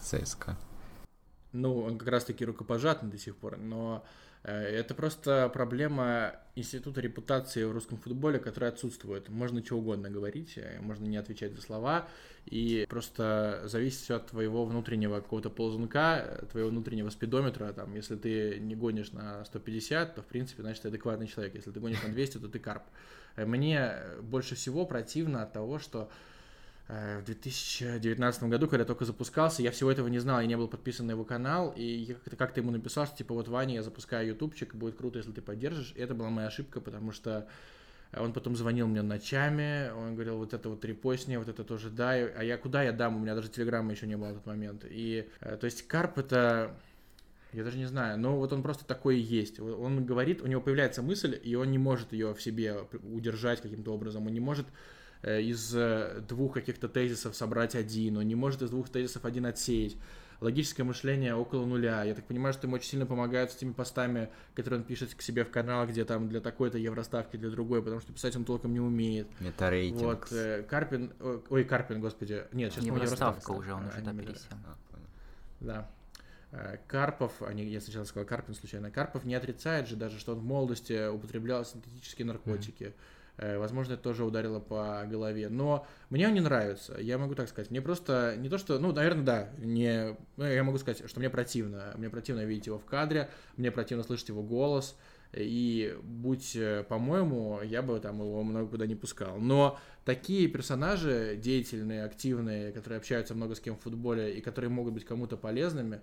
ЦСКА. Ну, он как раз-таки рукопожатный до сих пор, но Э, это просто проблема института репутации в русском футболе, который отсутствует. Можно что угодно говорить, э, можно не отвечать за слова, и просто зависит все от твоего внутреннего какого-то ползунка, твоего внутреннего спидометра. Там, если ты не гонишь на 150, то, в принципе, значит, ты адекватный человек. Если ты гонишь на 200, то ты карп. Э, мне больше всего противно от того, что в 2019 году, когда только запускался, я всего этого не знал, я не был подписан на его канал, и я как-то, как-то ему написал, что типа вот Ваня, я запускаю ютубчик, будет круто, если ты поддержишь. И это была моя ошибка, потому что он потом звонил мне ночами, он говорил, вот это вот репостни, вот это тоже дай, а я куда я дам, у меня даже телеграмма еще не было в тот момент. И, э, то есть, Карп это, я даже не знаю, но вот он просто такой и есть. Он говорит, у него появляется мысль, и он не может ее в себе удержать каким-то образом, он не может Э, из э, двух каких-то тезисов собрать один, он не может из двух тезисов один отсеять. Логическое мышление около нуля. Я так понимаю, что ему очень сильно помогают с теми постами, которые он пишет к себе в канал, где там для такой-то евроставки, для другой, потому что писать он толком не умеет. Это рейтинг. Вот, э, Карпин, ой, Карпин, господи, нет, сейчас Евроставка уже, он уже пересел. А, да. Карпов, а не, я сначала сказал Карпин случайно, Карпов не отрицает же даже, что он в молодости употреблял синтетические наркотики. Mm-hmm Э, возможно, это тоже ударило по голове. Но мне он не нравится. Я могу так сказать. Мне просто не то, что... Ну, наверное, да. Не, ну, я могу сказать, что мне противно. Мне противно видеть его в кадре. Мне противно слышать его голос. И будь э, по-моему, я бы там его много куда не пускал. Но такие персонажи деятельные, активные, которые общаются много с кем в футболе и которые могут быть кому-то полезными,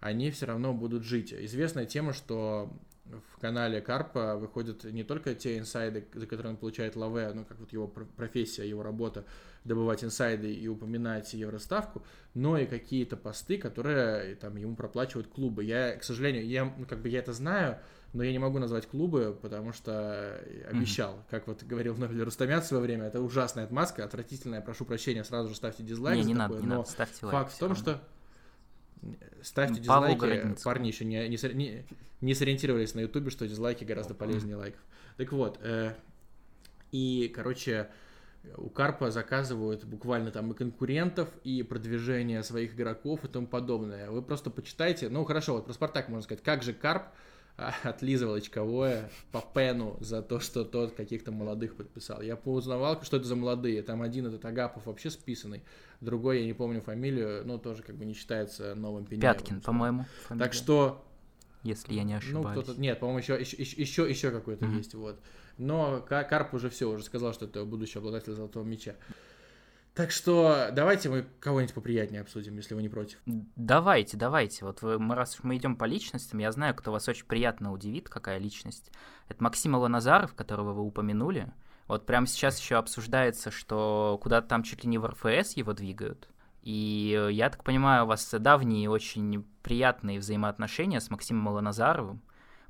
они все равно будут жить. Известная тема, что в канале Карпа выходят не только те инсайды, за которые он получает лаве, ну, как вот его профессия, его работа, добывать инсайды и упоминать евроставку, но и какие-то посты, которые там ему проплачивают клубы. Я, к сожалению, я, ну, как бы я это знаю, но я не могу назвать клубы, потому что обещал, mm-hmm. как вот говорил Нобель Рустамян в свое время, это ужасная отмазка, отвратительная, прошу прощения, сразу же ставьте дизлайк. Не, не такое, надо, не надо, ставьте лайк. Факт в том, что ставьте дизлайки, парни еще не, не, не, не сориентировались на ютубе, что дизлайки гораздо полезнее лайков. Так вот, э, и, короче, у Карпа заказывают буквально там и конкурентов, и продвижение своих игроков и тому подобное. Вы просто почитайте, ну хорошо, вот про Спартак можно сказать, как же Карп [LAUGHS] отлизывал очковое по пену за то, что тот каких-то молодых подписал. Я поузнавал, что это за молодые. Там один этот Агапов вообще списанный, другой, я не помню фамилию, но тоже как бы не считается новым Пенеевым. Пяткин, по-моему. Так что... Если я не ошибаюсь. Ну, кто-то... Нет, по-моему, еще, еще, еще, еще какой-то mm-hmm. есть, вот. Но Карп уже все, уже сказал, что это будущий обладатель золотого мяча. Так что давайте мы кого-нибудь поприятнее обсудим, если вы не против. Давайте, давайте. Вот вы, мы, раз мы идем по личностям, я знаю, кто вас очень приятно удивит, какая личность. Это Максим Ланазаров, которого вы упомянули. Вот прямо сейчас еще обсуждается, что куда-то там чуть ли не в РФС его двигают. И я так понимаю, у вас давние очень приятные взаимоотношения с Максимом Ланазаровым.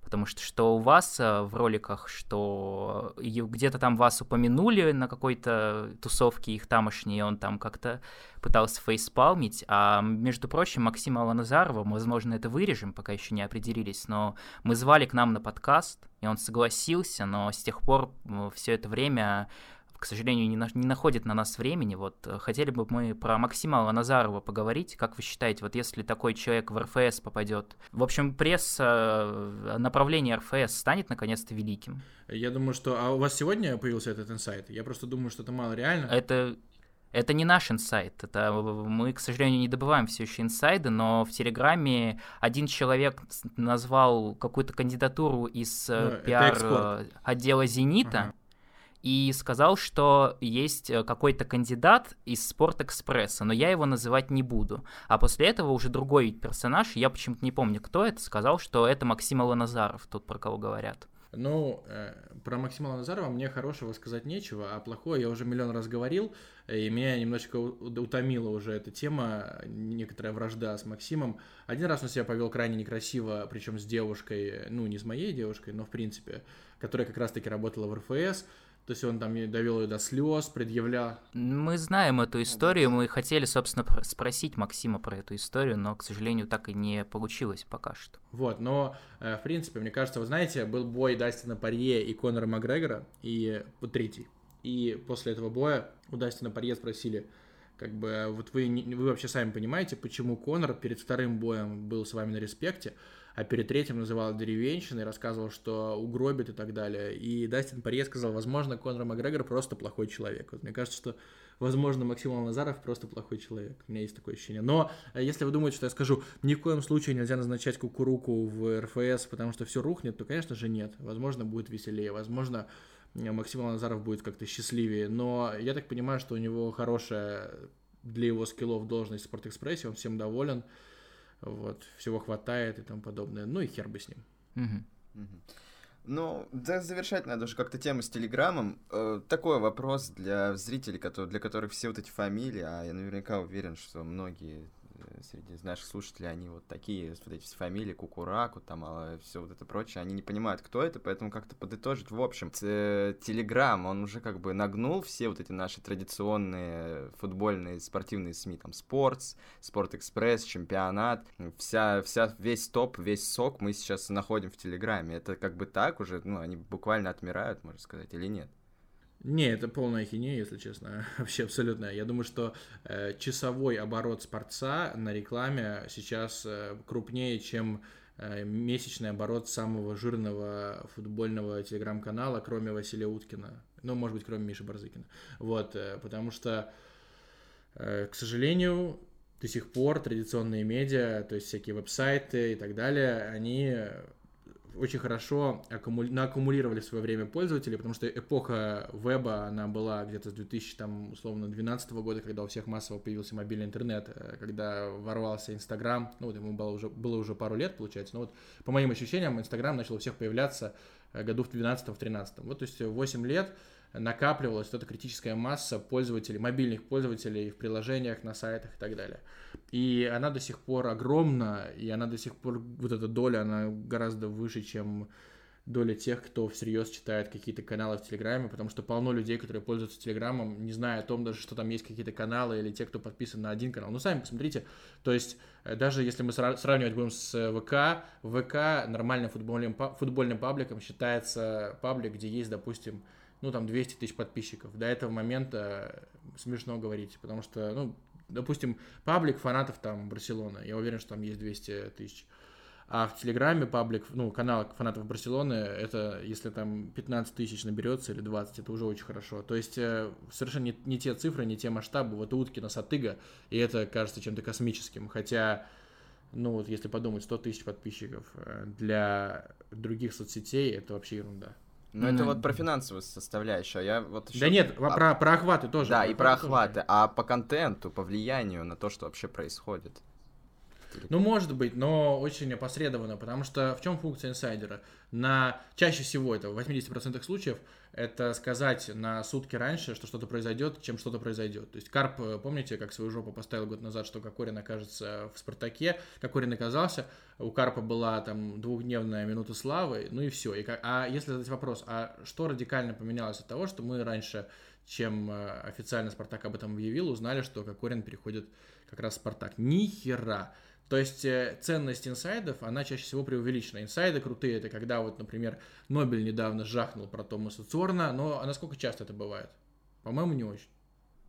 Потому что что у вас э, в роликах, что где-то там вас упомянули на какой-то тусовке их тамошней, он там как-то пытался фейспалмить, а между прочим, Максима Ланазарова, возможно, это вырежем, пока еще не определились, но мы звали к нам на подкаст, и он согласился, но с тех пор все это время к сожалению, не, на, не находит на нас времени. Вот э, хотели бы мы про Максима Ланазарова поговорить. Как вы считаете, вот если такой человек в РФС попадет, в общем, пресс э, направление РФС станет наконец-то великим? Я думаю, что... А у вас сегодня появился этот инсайт? Я просто думаю, что это мало реально. Это это не наш инсайт. Это мы, к сожалению, не добываем все еще инсайды, но в Телеграме один человек назвал какую-то кандидатуру из э, ну, пиар отдела Зенита. Ага и сказал, что есть э, какой-то кандидат из Спортэкспресса, но я его называть не буду. А после этого уже другой персонаж, я почему-то не помню, кто это, сказал, что это Максим Ланазаров, тот, про кого говорят. Ну, э, про Максима Ланазарова мне хорошего сказать нечего, а плохое я уже миллион раз говорил, и меня немножечко утомила уже эта тема, некоторая вражда с Максимом. Один раз он себя повел крайне некрасиво, причем с девушкой, ну, не с моей девушкой, но в принципе, которая как раз-таки работала в РФС, то есть он там довел ее до слез, предъявлял. Мы знаем эту историю, мы хотели, собственно, спросить Максима про эту историю, но, к сожалению, так и не получилось пока что. Вот, но, э, в принципе, мне кажется, вы знаете, был бой Дастина Парье и Конора Макгрегора, и вот третий. И после этого боя у Дастина Парье спросили, как бы, вот вы, вы вообще сами понимаете, почему Конор перед вторым боем был с вами на респекте, а перед третьим называл деревенщиной, рассказывал, что угробит и так далее. И Дастин Парье сказал, возможно, Конор Макгрегор просто плохой человек. Вот мне кажется, что возможно, Максим Назаров просто плохой человек. У меня есть такое ощущение. Но э, если вы думаете, что я скажу, ни в коем случае нельзя назначать кукуруку в РФС, потому что все рухнет, то, конечно же, нет. Возможно, будет веселее. Возможно, э, Максим Назаров будет как-то счастливее. Но я так понимаю, что у него хорошая для его скиллов должность в Спортэкспрессе, он всем доволен. Вот, всего хватает и тому подобное. Ну и хер бы с ним. Угу. Угу. Ну, да, завершать надо уже как-то тему с Телеграмом. Э, такой вопрос для зрителей, которые, для которых все вот эти фамилии, а я наверняка уверен, что многие среди наших слушателей, они вот такие, вот эти фамилии, Кукураку, там, а все вот это прочее, они не понимают, кто это, поэтому как-то подытожить. В общем, Телеграм, он уже как бы нагнул все вот эти наши традиционные футбольные, спортивные СМИ, там, Спортс, Спорт Экспресс, Чемпионат, вся, вся, весь топ, весь сок мы сейчас находим в Телеграме. Это как бы так уже, ну, они буквально отмирают, можно сказать, или нет? Не, это полная хинея, если честно, [LAUGHS] вообще абсолютно. Я думаю, что э, часовой оборот спорца на рекламе сейчас э, крупнее, чем э, месячный оборот самого жирного футбольного телеграм-канала, кроме Василия Уткина. Ну, может быть, кроме Миши Барзыкина. Вот, э, потому что, э, к сожалению, до сих пор традиционные медиа, то есть всякие веб-сайты и так далее, они очень хорошо аккумули... нааккумулировали в свое время пользователи, потому что эпоха веба, она была где-то с 2000, там, условно, 2012 года, когда у всех массово появился мобильный интернет, э, когда ворвался Инстаграм, ну, вот ему было уже, было уже пару лет, получается, но вот по моим ощущениям Инстаграм начал у всех появляться э, году в 12-13. Вот, то есть 8 лет накапливалась вот эта критическая масса пользователей, мобильных пользователей в приложениях, на сайтах и так далее. И она до сих пор огромна, и она до сих пор, вот эта доля, она гораздо выше, чем доля тех, кто всерьез читает какие-то каналы в Телеграме, потому что полно людей, которые пользуются Телеграмом, не зная о том даже, что там есть какие-то каналы, или те, кто подписан на один канал. Ну, сами посмотрите, то есть э, даже если мы сравнивать будем с ВК, ВК нормальным футбольным, футбольным пабликом считается паблик, где есть, допустим, ну, там, 200 тысяч подписчиков. До этого момента смешно говорить, потому что, ну, допустим, паблик фанатов там Барселоны, я уверен, что там есть 200 тысяч. А в Телеграме паблик, ну, канал фанатов Барселоны, это если там 15 тысяч наберется или 20, это уже очень хорошо. То есть э, совершенно не, не те цифры, не те масштабы. Вот Уткина Сатыга, и это кажется чем-то космическим. Хотя, ну вот если подумать, 100 тысяч подписчиков э, для других соцсетей, это вообще ерунда. Ну, это вот про финансовую составляющую. А я вот еще... Да нет, а... про, про охваты тоже. Да, про и про охваты. Тоже. А по контенту, по влиянию на то, что вообще происходит. Ну, может быть, но очень опосредованно, потому что в чем функция инсайдера? На чаще всего это в 80% случаев это сказать на сутки раньше, что что-то произойдет, чем что-то произойдет. То есть Карп, э, помните, как свою жопу поставил год назад, что Кокорин окажется в Спартаке, Кокорин оказался, у Карпа была там двухдневная минута славы, ну и все. И, а если задать вопрос, а что радикально поменялось от того, что мы раньше, чем э, официально Спартак об этом объявил, узнали, что Кокорин переходит как раз в Спартак? Ни хера. То есть э, ценность инсайдов, она чаще всего преувеличена. Инсайды крутые, это когда вот, например, Нобель недавно жахнул про Томаса Цорна, но а насколько часто это бывает? По-моему, не очень.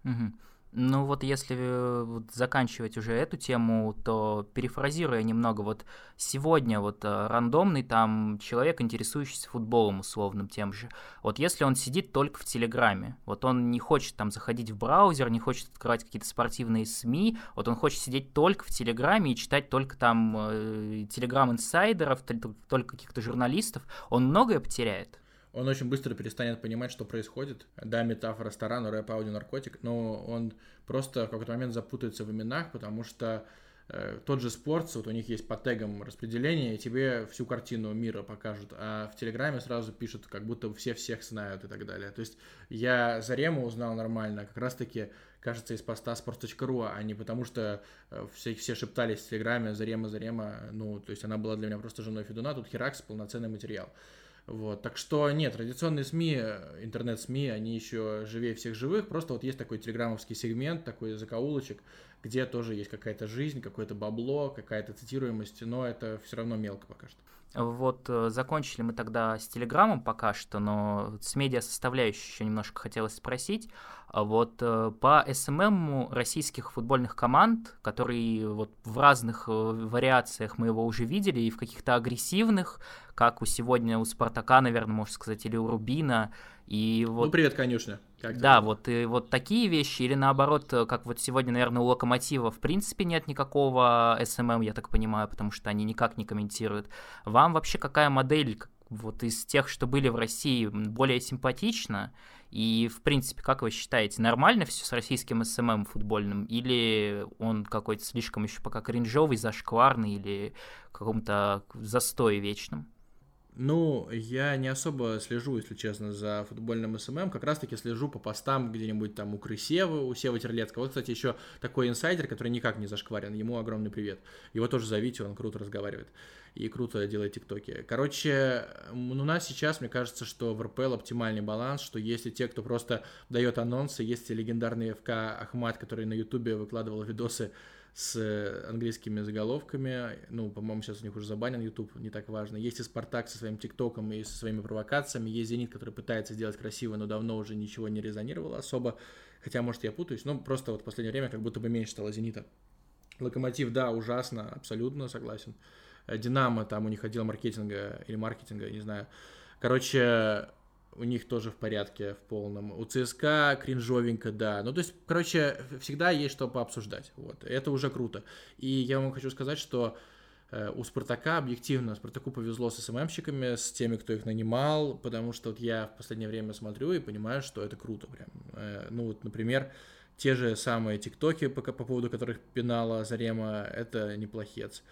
Угу. Ну вот если э, заканчивать уже эту тему, то перефразируя немного, вот сегодня вот э, рандомный там человек, интересующийся футболом условным тем же, вот если он сидит только в Телеграме, вот он не хочет там заходить в браузер, не хочет открывать какие-то спортивные СМИ, вот он хочет сидеть только в Телеграме и читать только там э, Телеграм-инсайдеров, только каких-то журналистов, он многое потеряет он очень быстро перестанет понимать, что происходит. Да, метафора стара, рэп, аудио, наркотик, но он просто в какой-то момент запутается в именах, потому что э, тот же спорт, вот у них есть по тегам распределение, и тебе всю картину мира покажут, а в Телеграме сразу пишут, как будто все всех знают и так далее. То есть я Зарему узнал нормально, как раз-таки, кажется, из поста sports.ru, а не потому что э, все, все шептались в Телеграме Зарема, Зарема, ну, то есть она была для меня просто женой Федуна, тут Херакс, полноценный материал. Вот, так что нет, традиционные СМИ, интернет-СМИ, они еще живее всех живых, просто вот есть такой телеграммовский сегмент, такой закоулочек, где тоже есть какая-то жизнь, какое-то бабло, какая-то цитируемость, но это все равно мелко пока что. Вот э, закончили мы тогда с Телеграмом пока что, но с медиа составляющей еще немножко хотелось спросить. А вот э, по SMM российских футбольных команд, которые вот в разных э, вариациях мы его уже видели, и в каких-то агрессивных, как у сегодня у Спартака, наверное, можно сказать, или у Рубина, и вот... Ну, привет, конюшня. Как да, вот, и вот такие вещи, или наоборот, э, как вот сегодня, наверное, у Локомотива в принципе нет никакого SMM, я так понимаю, потому что они никак не комментируют. Вам вообще какая модель вот из тех, что были в России, более симпатична? И, в принципе, как вы считаете, нормально все с российским SMM футбольным? Или он какой-то слишком еще пока кринжовый, зашкварный, или каком-то застое вечном? Ну, я не особо слежу, если честно, за футбольным SMM. Как раз-таки слежу по постам где-нибудь там у Крысевы, у Севы Терлецкого. Вот, кстати, еще такой инсайдер, который никак не зашкварен. Ему огромный привет. Его тоже зовите, он круто разговаривает. И круто делает тиктоки. Короче, у нас сейчас, мне кажется, что в РПЛ оптимальный баланс, что если те, кто просто дает анонсы, есть легендарный ФК Ахмат, который на Ютубе выкладывал видосы с английскими заголовками. Ну, по-моему, сейчас у них уже забанен YouTube, не так важно. Есть и Спартак со своим ТикТоком и со своими провокациями. Есть Зенит, который пытается сделать красиво, но давно уже ничего не резонировало особо. Хотя, может, я путаюсь, но просто вот в последнее время как будто бы меньше стало Зенита. Локомотив, да, ужасно, абсолютно согласен. Динамо, там у них отдел маркетинга или маркетинга, не знаю. Короче, у них тоже в порядке в полном. У ЦСКА кринжовенько, да. Ну, то есть, короче, всегда есть что пообсуждать. Вот. Это уже круто. И я вам хочу сказать, что э, у Спартака объективно, Спартаку повезло с СММщиками, с теми, кто их нанимал, потому что вот я в последнее время смотрю и понимаю, что это круто прям. Э, ну, вот, например, те же самые ТикТоки, по, по поводу которых пинала Зарема, это неплохец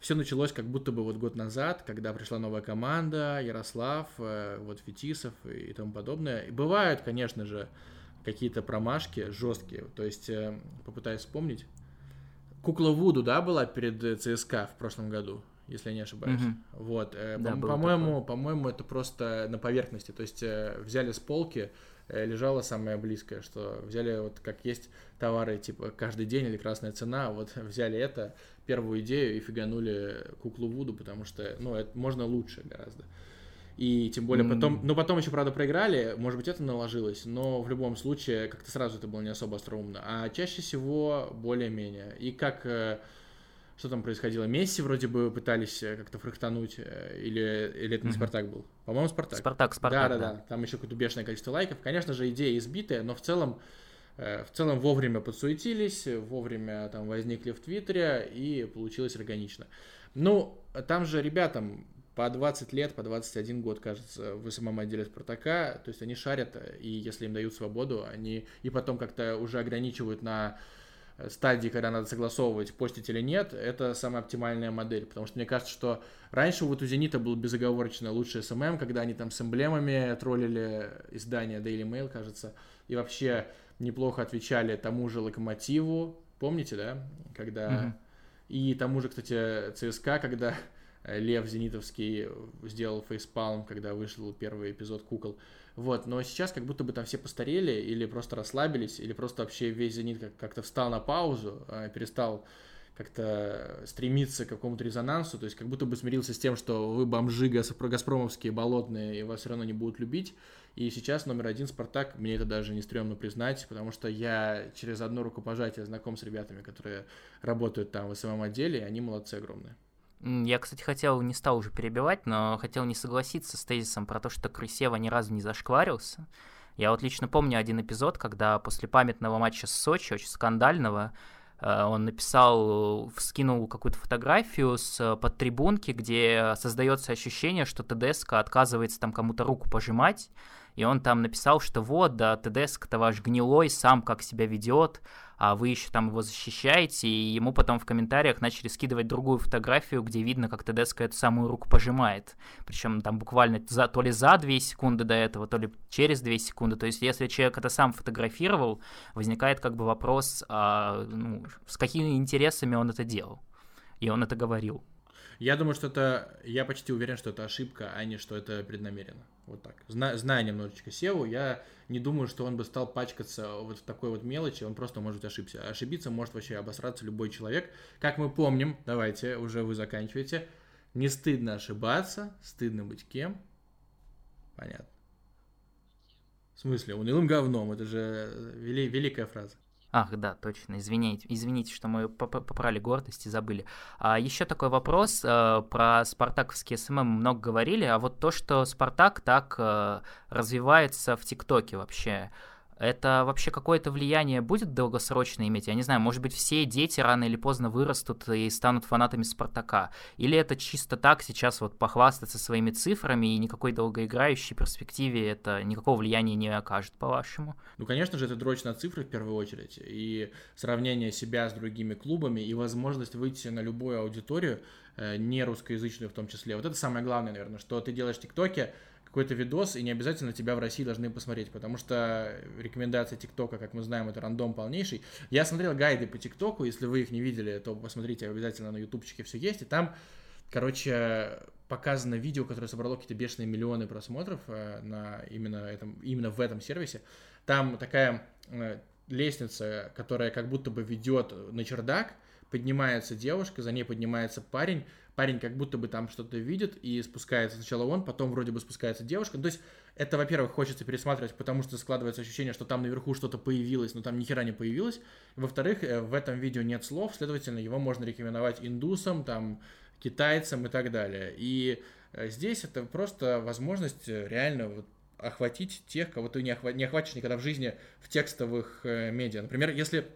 все началось как будто бы вот год назад, когда пришла новая команда, Ярослав, э, вот Фетисов и тому подобное. И бывают, конечно же, какие-то промашки жесткие. То есть, э, попытаюсь вспомнить. Кукла Вуду, да, была перед ЦСКА в прошлом году, если я не ошибаюсь. Угу. Вот. Да, по- по-моему, по-моему, это просто на поверхности. То есть взяли с полки, лежало самое близкое, что взяли вот как есть товары типа каждый день или красная цена, вот [LAUGHS] взяли это, первую идею и фиганули куклу Вуду, потому что, ну, это можно лучше гораздо. И тем более потом, ну потом еще, правда, проиграли, может быть, это наложилось, но в любом случае как-то сразу это было не особо остроумно. А чаще всего более-менее. И как, э, что там происходило? Месси вроде бы пытались э, как-то фрахтануть, э, или, или это не Спартак был? По-моему, Спартак. Спартак, Спартак, да. Да, да, Там еще какое-то бешеное количество лайков. Конечно же, идея избитая, но в целом в целом вовремя подсуетились, вовремя там возникли в Твиттере и получилось органично. Ну, там же ребятам по 20 лет, по 21 год, кажется, в самом отделе Спартака, то есть они шарят, и если им дают свободу, они и потом как-то уже ограничивают на стадии, когда надо согласовывать, постить или нет, это самая оптимальная модель. Потому что мне кажется, что раньше вот у Зенита был безоговорочно лучший SMM, когда они там с эмблемами троллили издание Daily Mail, кажется, и вообще неплохо отвечали тому же Локомотиву, помните, да, когда... Mm-hmm. И тому же, кстати, ЦСКА, когда Лев Зенитовский сделал фейспалм, когда вышел первый эпизод «Кукол». Вот, но сейчас как будто бы там все постарели, или просто расслабились, или просто вообще весь «Зенит» как-то встал на паузу, а, перестал как-то стремиться к какому-то резонансу, то есть как будто бы смирился с тем, что вы бомжи газпромовские, болотные, и вас все равно не будут любить, и сейчас номер один Спартак, мне это даже не стрёмно признать, потому что я через одно рукопожатие знаком с ребятами, которые работают там в самом отделе, и они молодцы огромные. Я, кстати, хотел, не стал уже перебивать, но хотел не согласиться с тезисом про то, что Крысева ни разу не зашкварился. Я вот лично помню один эпизод, когда после памятного матча с Сочи, очень скандального, Э, он написал, вскинул какую-то фотографию с э, подтрибунки, где создается ощущение, что ТДСК отказывается там кому-то руку пожимать, и он там написал, что вот, да, ТДСК-то ваш гнилой, сам как себя ведет, а вы еще там его защищаете, и ему потом в комментариях начали скидывать другую фотографию, где видно, как ТДСК эту самую руку пожимает. Причем там буквально за, то ли за 2 секунды до этого, то ли через 2 секунды. То есть если человек это сам фотографировал, возникает как бы вопрос, а, ну, с какими интересами он это делал. И он это говорил. Я думаю, что это... Я почти уверен, что это ошибка, а не что это преднамеренно. Вот так. Зна, зная немножечко Севу, я не думаю, что он бы стал пачкаться вот в такой вот мелочи, он просто может ошибся. Ошибиться может вообще обосраться любой человек. Как мы помним, давайте, уже вы заканчиваете, Не стыдно ошибаться, стыдно быть кем. Понятно. В смысле, унылым говном, это же вели, великая фраза. Ах, да, точно. Извините, извините, что мы попрали гордость и забыли. А еще такой вопрос э, про спартаковские SMM много говорили, а вот то, что Спартак так э, развивается в ТикТоке вообще, это вообще какое-то влияние будет долгосрочно иметь? Я не знаю, может быть, все дети рано или поздно вырастут и станут фанатами Спартака? Или это чисто так сейчас вот похвастаться своими цифрами и никакой долгоиграющей перспективе это никакого влияния не окажет, по-вашему? Ну, конечно же, это дрочь на цифры в первую очередь, и сравнение себя с другими клубами, и возможность выйти на любую аудиторию, э, не русскоязычную в том числе. Вот это самое главное, наверное, что ты делаешь в ТикТоке, какой-то видос, и не обязательно тебя в России должны посмотреть, потому что рекомендация ТикТока, как мы знаем, это рандом полнейший. Я смотрел гайды по ТикТоку, если вы их не видели, то посмотрите обязательно на ютубчике все есть, и там, короче, показано видео, которое собрало какие-то бешеные миллионы просмотров э, на именно, этом, именно в этом сервисе. Там такая э, лестница, которая как будто бы ведет на чердак, поднимается девушка, за ней поднимается парень, парень как будто бы там что-то видит и спускается сначала он, потом вроде бы спускается девушка. То есть это, во-первых, хочется пересматривать, потому что складывается ощущение, что там наверху что-то появилось, но там ни хера не появилось. Во-вторых, э, в этом видео нет слов, следовательно, его можно рекомендовать индусам, там, китайцам и так далее. И э, здесь это просто возможность э, реально вот охватить тех, кого ты не, охва- не охватишь никогда в жизни в текстовых медиа. Например, если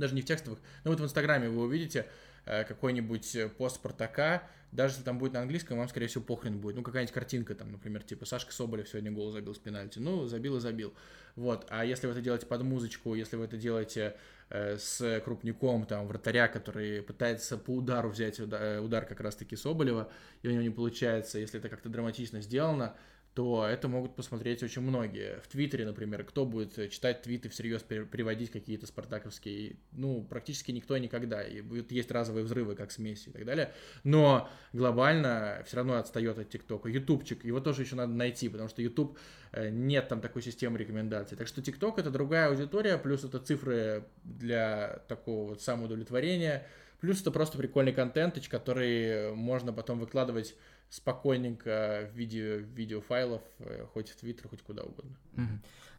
даже не в текстовых, но вот в Инстаграме вы увидите Э, какой-нибудь э, пост Спартака, даже если там будет на английском, вам, скорее всего, похрен будет. Ну, какая-нибудь картинка там, например, типа Сашка Соболев сегодня гол забил с пенальти. Ну, забил и забил. Вот. А если вы это делаете под музычку, если вы это делаете э, с крупником, там, вратаря, который пытается по удару взять удар, э, удар как раз-таки Соболева, и у него не получается, если это как-то драматично сделано, то это могут посмотреть очень многие. В Твиттере, например, кто будет читать твиты всерьез, переводить какие-то спартаковские, ну, практически никто никогда. И будет, есть разовые взрывы, как с Месси и так далее. Но глобально все равно отстает от ТикТока. Ютубчик, его тоже еще надо найти, потому что Ютуб э, нет там такой системы рекомендаций. Так что ТикТок это другая аудитория, плюс это цифры для такого вот самоудовлетворения, плюс это просто прикольный контент, который можно потом выкладывать спокойненько в виде видеофайлов, э, хоть в Твиттер, хоть куда угодно.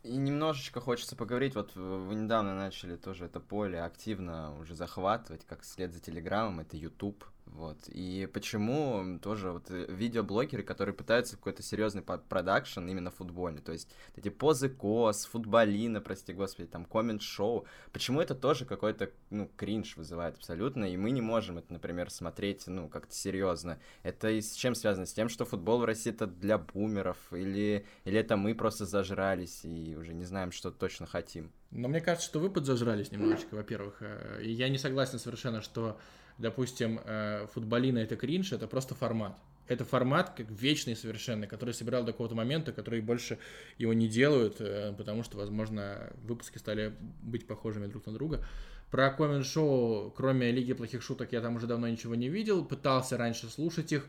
И немножечко хочется поговорить, вот вы недавно начали тоже это поле активно уже захватывать, как след за Телеграмом, это YouTube, вот. И почему тоже вот э, видеоблогеры, которые пытаются какой-то серьезный продакшн именно футбольный, то есть эти позы кос, футболина, прости господи, там коммент-шоу, почему это тоже какой-то, ну, кринж вызывает абсолютно, и мы не можем это, например, смотреть, ну, как-то серьезно. Это и с чем связано? С тем, что футбол в России это для бумеров, или, или это мы просто зажрались и уже не знаем, что точно хотим? Но мне кажется, что вы подзажрались немножечко, во-первых, э, и я не согласен совершенно, что допустим, э, футболина это кринж, это просто формат. Это формат как вечный совершенно, который собирал до какого-то момента, который больше его не делают, э, потому что, возможно, выпуски стали быть похожими друг на друга. Про коммент-шоу, кроме Лиги плохих шуток, я там уже давно ничего не видел. Пытался раньше слушать их.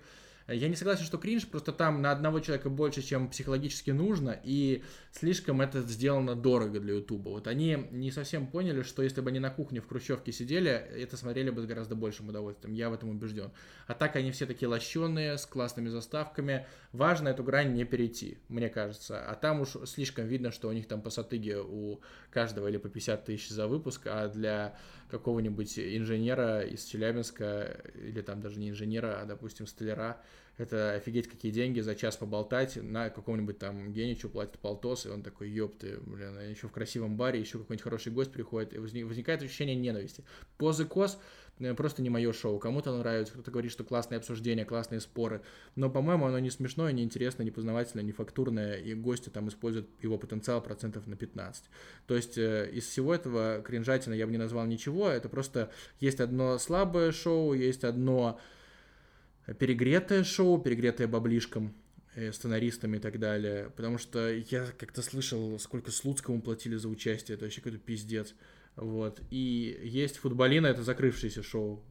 Я не согласен, что кринж, просто там на одного человека больше, чем психологически нужно, и слишком это сделано дорого для Ютуба. Вот они не совсем поняли, что если бы они на кухне в Хрущевке сидели, это смотрели бы с гораздо большим удовольствием, я в этом убежден. А так они все такие лощеные, с классными заставками. Важно эту грань не перейти, мне кажется. А там уж слишком видно, что у них там по сатыге у каждого или по 50 тысяч за выпуск, а для какого-нибудь инженера из Челябинска, или там даже не инженера, а, допустим, столяра, это офигеть какие деньги за час поболтать, на каком-нибудь там Геничу платит полтос, и он такой, ёпты, блин, еще в красивом баре, еще какой-нибудь хороший гость приходит, и возникает ощущение ненависти. Позы кос э, просто не мое шоу. Кому-то нравится, кто-то говорит, что классные обсуждения, классные споры. Но, по-моему, оно не смешное, не интересное, не познавательное, не фактурное, и гости там используют его потенциал процентов на 15. То есть э, из всего этого кринжатина я бы не назвал ничего, это просто есть одно слабое шоу, есть одно перегретое шоу, перегретое баблишком, э, сценаристами и так далее. Потому что я как-то слышал, сколько Слуцкому платили за участие. Это вообще какой-то пиздец. Вот. И есть футболина, это закрывшееся шоу.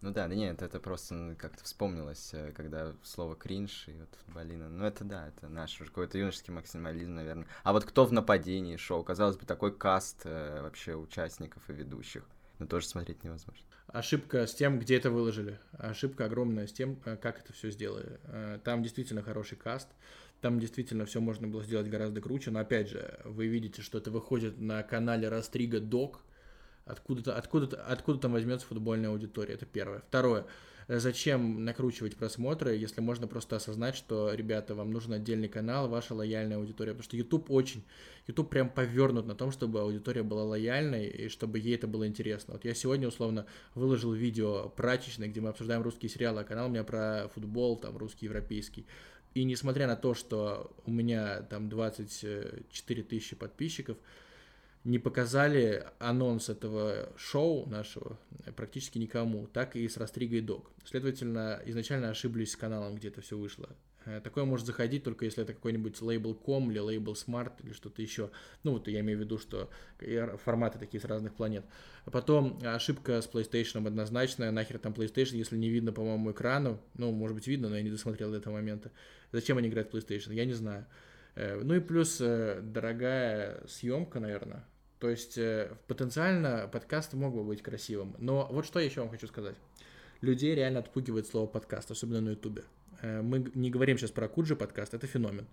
Ну да, да нет, это просто как-то вспомнилось, э, когда слово кринж и вот футболина. Ну это да, это наш уже какой-то юношеский максимализм, наверное. А вот кто в нападении шоу? Казалось бы, такой каст э, вообще участников и ведущих. но тоже смотреть невозможно. Ошибка с тем, где это выложили. Ошибка огромная с тем, э, как это все сделали. Э, там действительно хороший каст. Там действительно все можно было сделать гораздо круче. Но опять же, вы видите, что это выходит на канале Растрига Док. Откуда-то, откуда-то, откуда там возьмется футбольная аудитория. Это первое. Второе зачем накручивать просмотры, если можно просто осознать, что, ребята, вам нужен отдельный канал, ваша лояльная аудитория, потому что YouTube очень, YouTube прям повернут на том, чтобы аудитория была лояльной и чтобы ей это было интересно. Вот я сегодня, условно, выложил видео прачечное, где мы обсуждаем русские сериалы, а канал у меня про футбол, там, русский, европейский. И несмотря на то, что у меня там 24 тысячи подписчиков, не показали анонс этого шоу нашего практически никому, так и с Растригой Док. Следовательно, изначально ошиблись с каналом, где это все вышло. Э, такое может заходить только если это какой-нибудь лейбл Com или лейбл Smart или что-то еще. Ну, вот я имею в виду, что форматы такие с разных планет. А потом ошибка с PlayStation однозначная. Нахер там PlayStation, если не видно, по-моему, экрану. Ну, может быть, видно, но я не досмотрел до этого момента. Зачем они играют в PlayStation? Я не знаю. Э, ну и плюс э, дорогая съемка, наверное. То есть э, потенциально подкаст мог бы быть красивым. Но вот что я еще вам хочу сказать. Людей реально отпугивает слово подкаст, особенно на ютубе. Мы не говорим сейчас про Куджи подкаст, это феномен.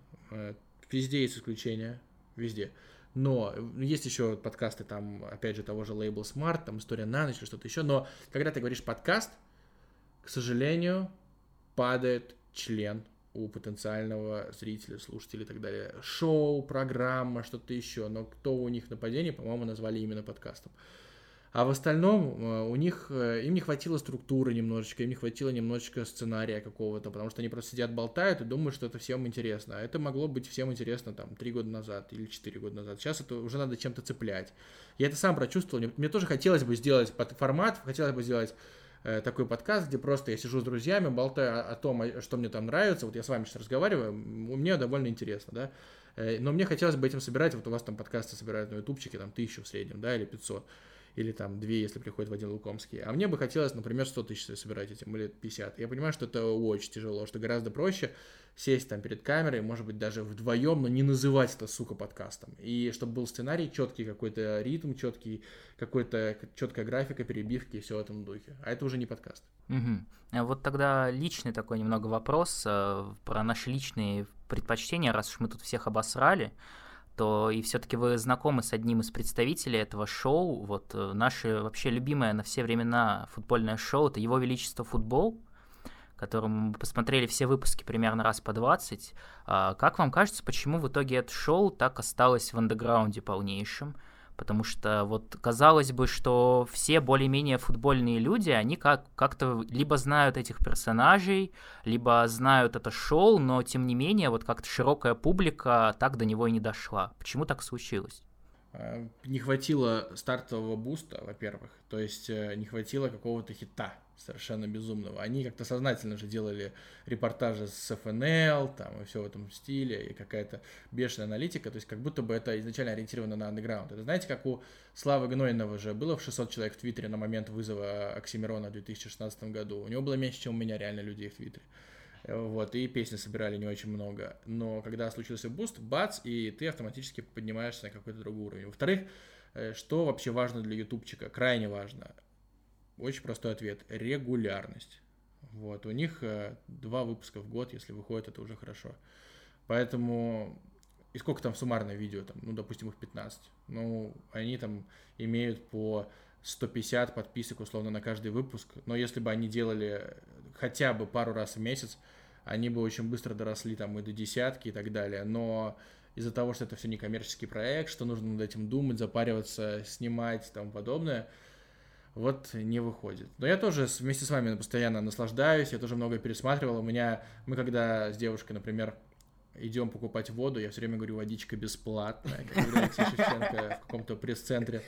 Везде есть исключения, везде. Но есть еще подкасты, там, опять же, того же Label Smart, там, История на ночь или что-то еще. Но когда ты говоришь подкаст, к сожалению, падает член у потенциального зрителя, слушателя и так далее. Шоу, программа, что-то еще. Но кто у них нападение, по-моему, назвали именно подкастом. А в остальном э, у них, э, им не хватило структуры немножечко, им не хватило немножечко сценария какого-то, потому что они просто сидят, болтают и думают, что это всем интересно. А это могло быть всем интересно там три года назад или четыре года назад. Сейчас это уже надо чем-то цеплять. Я это сам прочувствовал. Мне, мне тоже хотелось бы сделать под формат, хотелось бы сделать такой подкаст, где просто я сижу с друзьями, болтаю о, о том, что мне там нравится. Вот я с вами сейчас разговариваю, мне довольно интересно, да. Э, но мне хотелось бы этим собирать. Вот у вас там подкасты собирают на ютубчике, там тысячу в среднем, да, или 500 или там две, если приходит Вадим Лукомский. А мне бы хотелось, например, 100 тысяч собирать этим, или 50. Я понимаю, что это очень тяжело, что гораздо проще сесть там перед камерой, может быть, даже вдвоем, но не называть это, сука, подкастом. И чтобы был сценарий, четкий какой-то ритм, четкий, какой-то четкая графика, перебивки и все в этом духе. А это уже не подкаст. Угу. Вот тогда личный такой немного вопрос э, про наши личные предпочтения, раз уж мы тут всех обосрали то и все-таки вы знакомы с одним из представителей этого шоу. Вот э, наше вообще любимое на все времена футбольное шоу это Его Величество Футбол которым мы посмотрели все выпуски примерно раз по 20. А, как вам кажется, почему в итоге это шоу так осталось в андеграунде полнейшем? Потому что вот казалось бы, что все более-менее футбольные люди, они как- как-то либо знают этих персонажей, либо знают это шоу, но тем не менее вот как-то широкая публика так до него и не дошла. Почему так случилось? А, не хватило стартового буста, во-первых, то есть э, не хватило какого-то хита совершенно безумного. Они как-то сознательно же делали репортажи с ФНЛ, там, и все в этом стиле, и какая-то бешеная аналитика, то есть как будто бы это изначально ориентировано на андеграунд. Это знаете, как у Славы Гнойного же было в 600 человек в Твиттере на момент вызова Оксимирона в 2016 году. У него было меньше, чем у меня реально людей в Твиттере. Вот, и песни собирали не очень много. Но когда случился буст, бац, и ты автоматически поднимаешься на какой-то другой уровень. Во-вторых, э, что вообще важно для ютубчика? Крайне важно. Очень простой ответ. Регулярность. Вот, у них э, два выпуска в год, если выходит, это уже хорошо. Поэтому, и сколько там суммарное видео, там, ну, допустим, их 15. Ну, они там имеют по 150 подписок, условно, на каждый выпуск. Но если бы они делали хотя бы пару раз в месяц, они бы очень быстро доросли там и до десятки и так далее, но из-за того, что это все не коммерческий проект, что нужно над этим думать, запариваться, снимать и тому подобное, вот не выходит. Но я тоже вместе с вами постоянно наслаждаюсь, я тоже много пересматривал. У меня, мы когда с девушкой, например, идем покупать воду, я все время говорю, водичка бесплатная, как Шевченко в каком-то пресс-центре.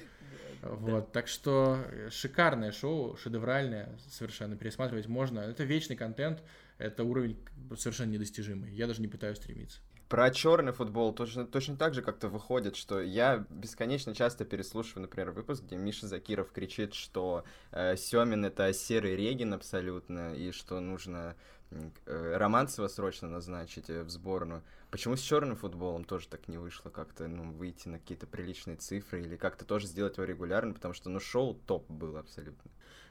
Вот, так что шикарное шоу, шедевральное, совершенно пересматривать можно. Это вечный контент, это уровень совершенно недостижимый. Я даже не пытаюсь стремиться. Про черный футбол точно, точно так же как-то выходит, что я бесконечно часто переслушиваю, например, выпуск, где Миша Закиров кричит, что э, Семин это серый Регин абсолютно, и что нужно э, Романцева срочно назначить э, в сборную. Почему с черным футболом тоже так не вышло как-то, ну, выйти на какие-то приличные цифры или как-то тоже сделать его регулярно, потому что, ну, шоу топ было абсолютно.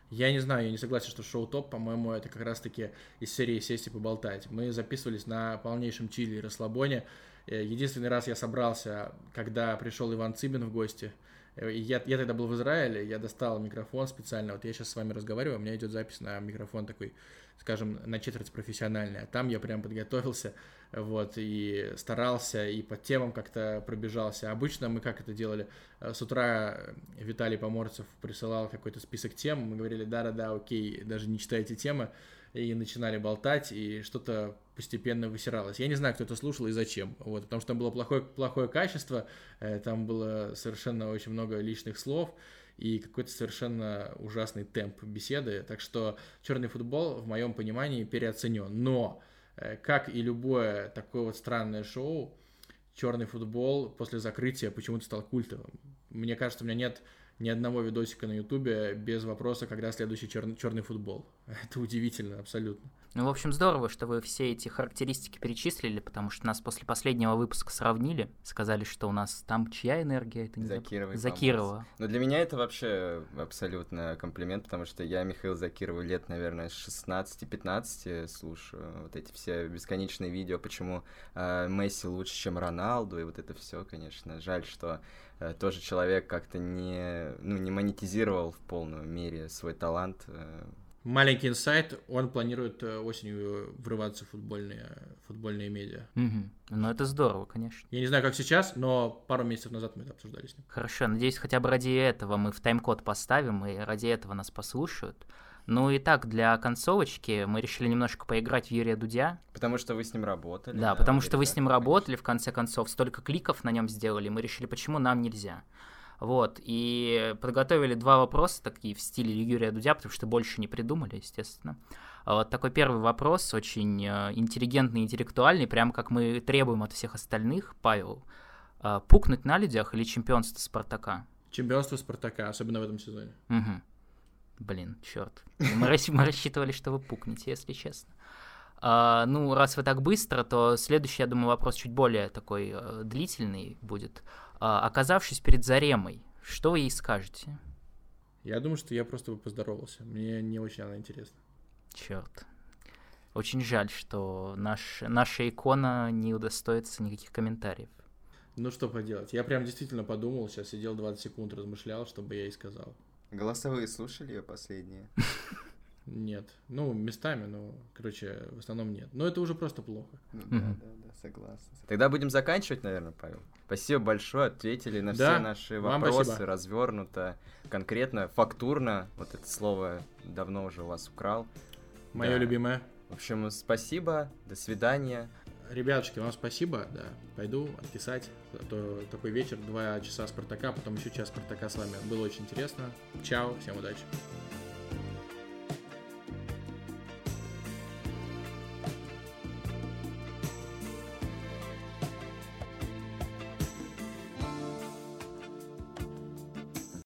Я не знаю, я не согласен, что шоу топ, по-моему, это как раз-таки из серии сесть и поболтать. Мы записывались на полнейшем чили и расслабоне. Э, единственный раз я собрался, когда пришел Иван Цыбин в гости. Э, я, я тогда был в Израиле, я достал микрофон специально. Вот я сейчас с вами разговариваю, у меня идет запись на микрофон такой, скажем, на четверть профессиональный. А там я прям подготовился, вот, и старался, и по темам как-то пробежался. Обычно мы как это делали? Э, с утра Виталий Поморцев присылал какой-то список тем, мы говорили, да-да-да, окей, даже не читайте темы, и начинали болтать, и что-то постепенно высиралось. Я не знаю, кто это слушал и зачем, вот, потому что там было плохое, плохое качество, э, там было совершенно очень много личных слов, и какой-то совершенно ужасный темп беседы. Так что черный футбол, в моем понимании, переоценен. Но Э, как и любое такое вот странное шоу, черный футбол после закрытия почему-то стал культовым. Мне кажется, у меня нет ни одного видосика на ютубе без вопроса, когда следующий черный, черный футбол. [LAUGHS] Это удивительно, абсолютно. Ну, в общем, здорово, что вы все эти характеристики перечислили, потому что нас после последнего выпуска сравнили, сказали, что у нас там чья энергия, это не Закирова. Закирова. Но для меня это вообще абсолютно комплимент, потому что я Михаил Закирова лет, наверное, с 16-15 слушаю вот эти все бесконечные видео, почему э, Месси лучше, чем Роналду, и вот это все, конечно. Жаль, что э, тоже человек как-то не, ну, не монетизировал в полную мере свой талант. Э, Маленький инсайт, он планирует э, осенью врываться в футбольные, футбольные медиа. Угу. Ну, это здорово, конечно. Я не знаю, как сейчас, но пару месяцев назад мы это обсуждали с ним. Хорошо, надеюсь, хотя бы ради этого мы в тайм-код поставим, и ради этого нас послушают. Ну и так, для концовочки мы решили немножко поиграть в Юрия Дудя. Потому что вы с ним работали. Да, да потому что вы с ним работали, в конце концов, столько кликов на нем сделали, мы решили, почему нам нельзя. Вот, и подготовили два вопроса такие в стиле Юрия Дудя, потому что больше не придумали, естественно. А вот такой первый вопрос, очень э, интеллигентный, интеллектуальный, прям как мы требуем от всех остальных, Павел. А, пукнуть на людях или чемпионство Спартака? Чемпионство Спартака, особенно в этом сезоне. Угу. Блин, черт. Мы, мы рассчитывали, что вы пукнете, если честно. А, ну, раз вы так быстро, то следующий, я думаю, вопрос чуть более такой э, длительный будет. А, оказавшись перед Заремой, что вы ей скажете? Я думаю, что я просто бы поздоровался. Мне не очень она интересна. Черт. Очень жаль, что наш, наша икона не удостоится никаких комментариев. Ну что поделать. Я прям действительно подумал, сейчас сидел 20 секунд, размышлял, чтобы я ей сказал. Голосовые слушали ее последние? [LAUGHS] Нет. Ну, местами, но, короче, в основном нет. Но это уже просто плохо. Ну, да, да, да, согласен. Тогда будем заканчивать, наверное, Павел. Спасибо большое, ответили на да, все наши вопросы развернуто, конкретно, фактурно. Вот это слово давно уже у вас украл. Мое да. любимое. В общем, спасибо, до свидания. Ребятушки, вам спасибо, да, пойду отписать. А то такой вечер, два часа Спартака, потом еще час Спартака с вами. Было очень интересно. Чао, всем удачи.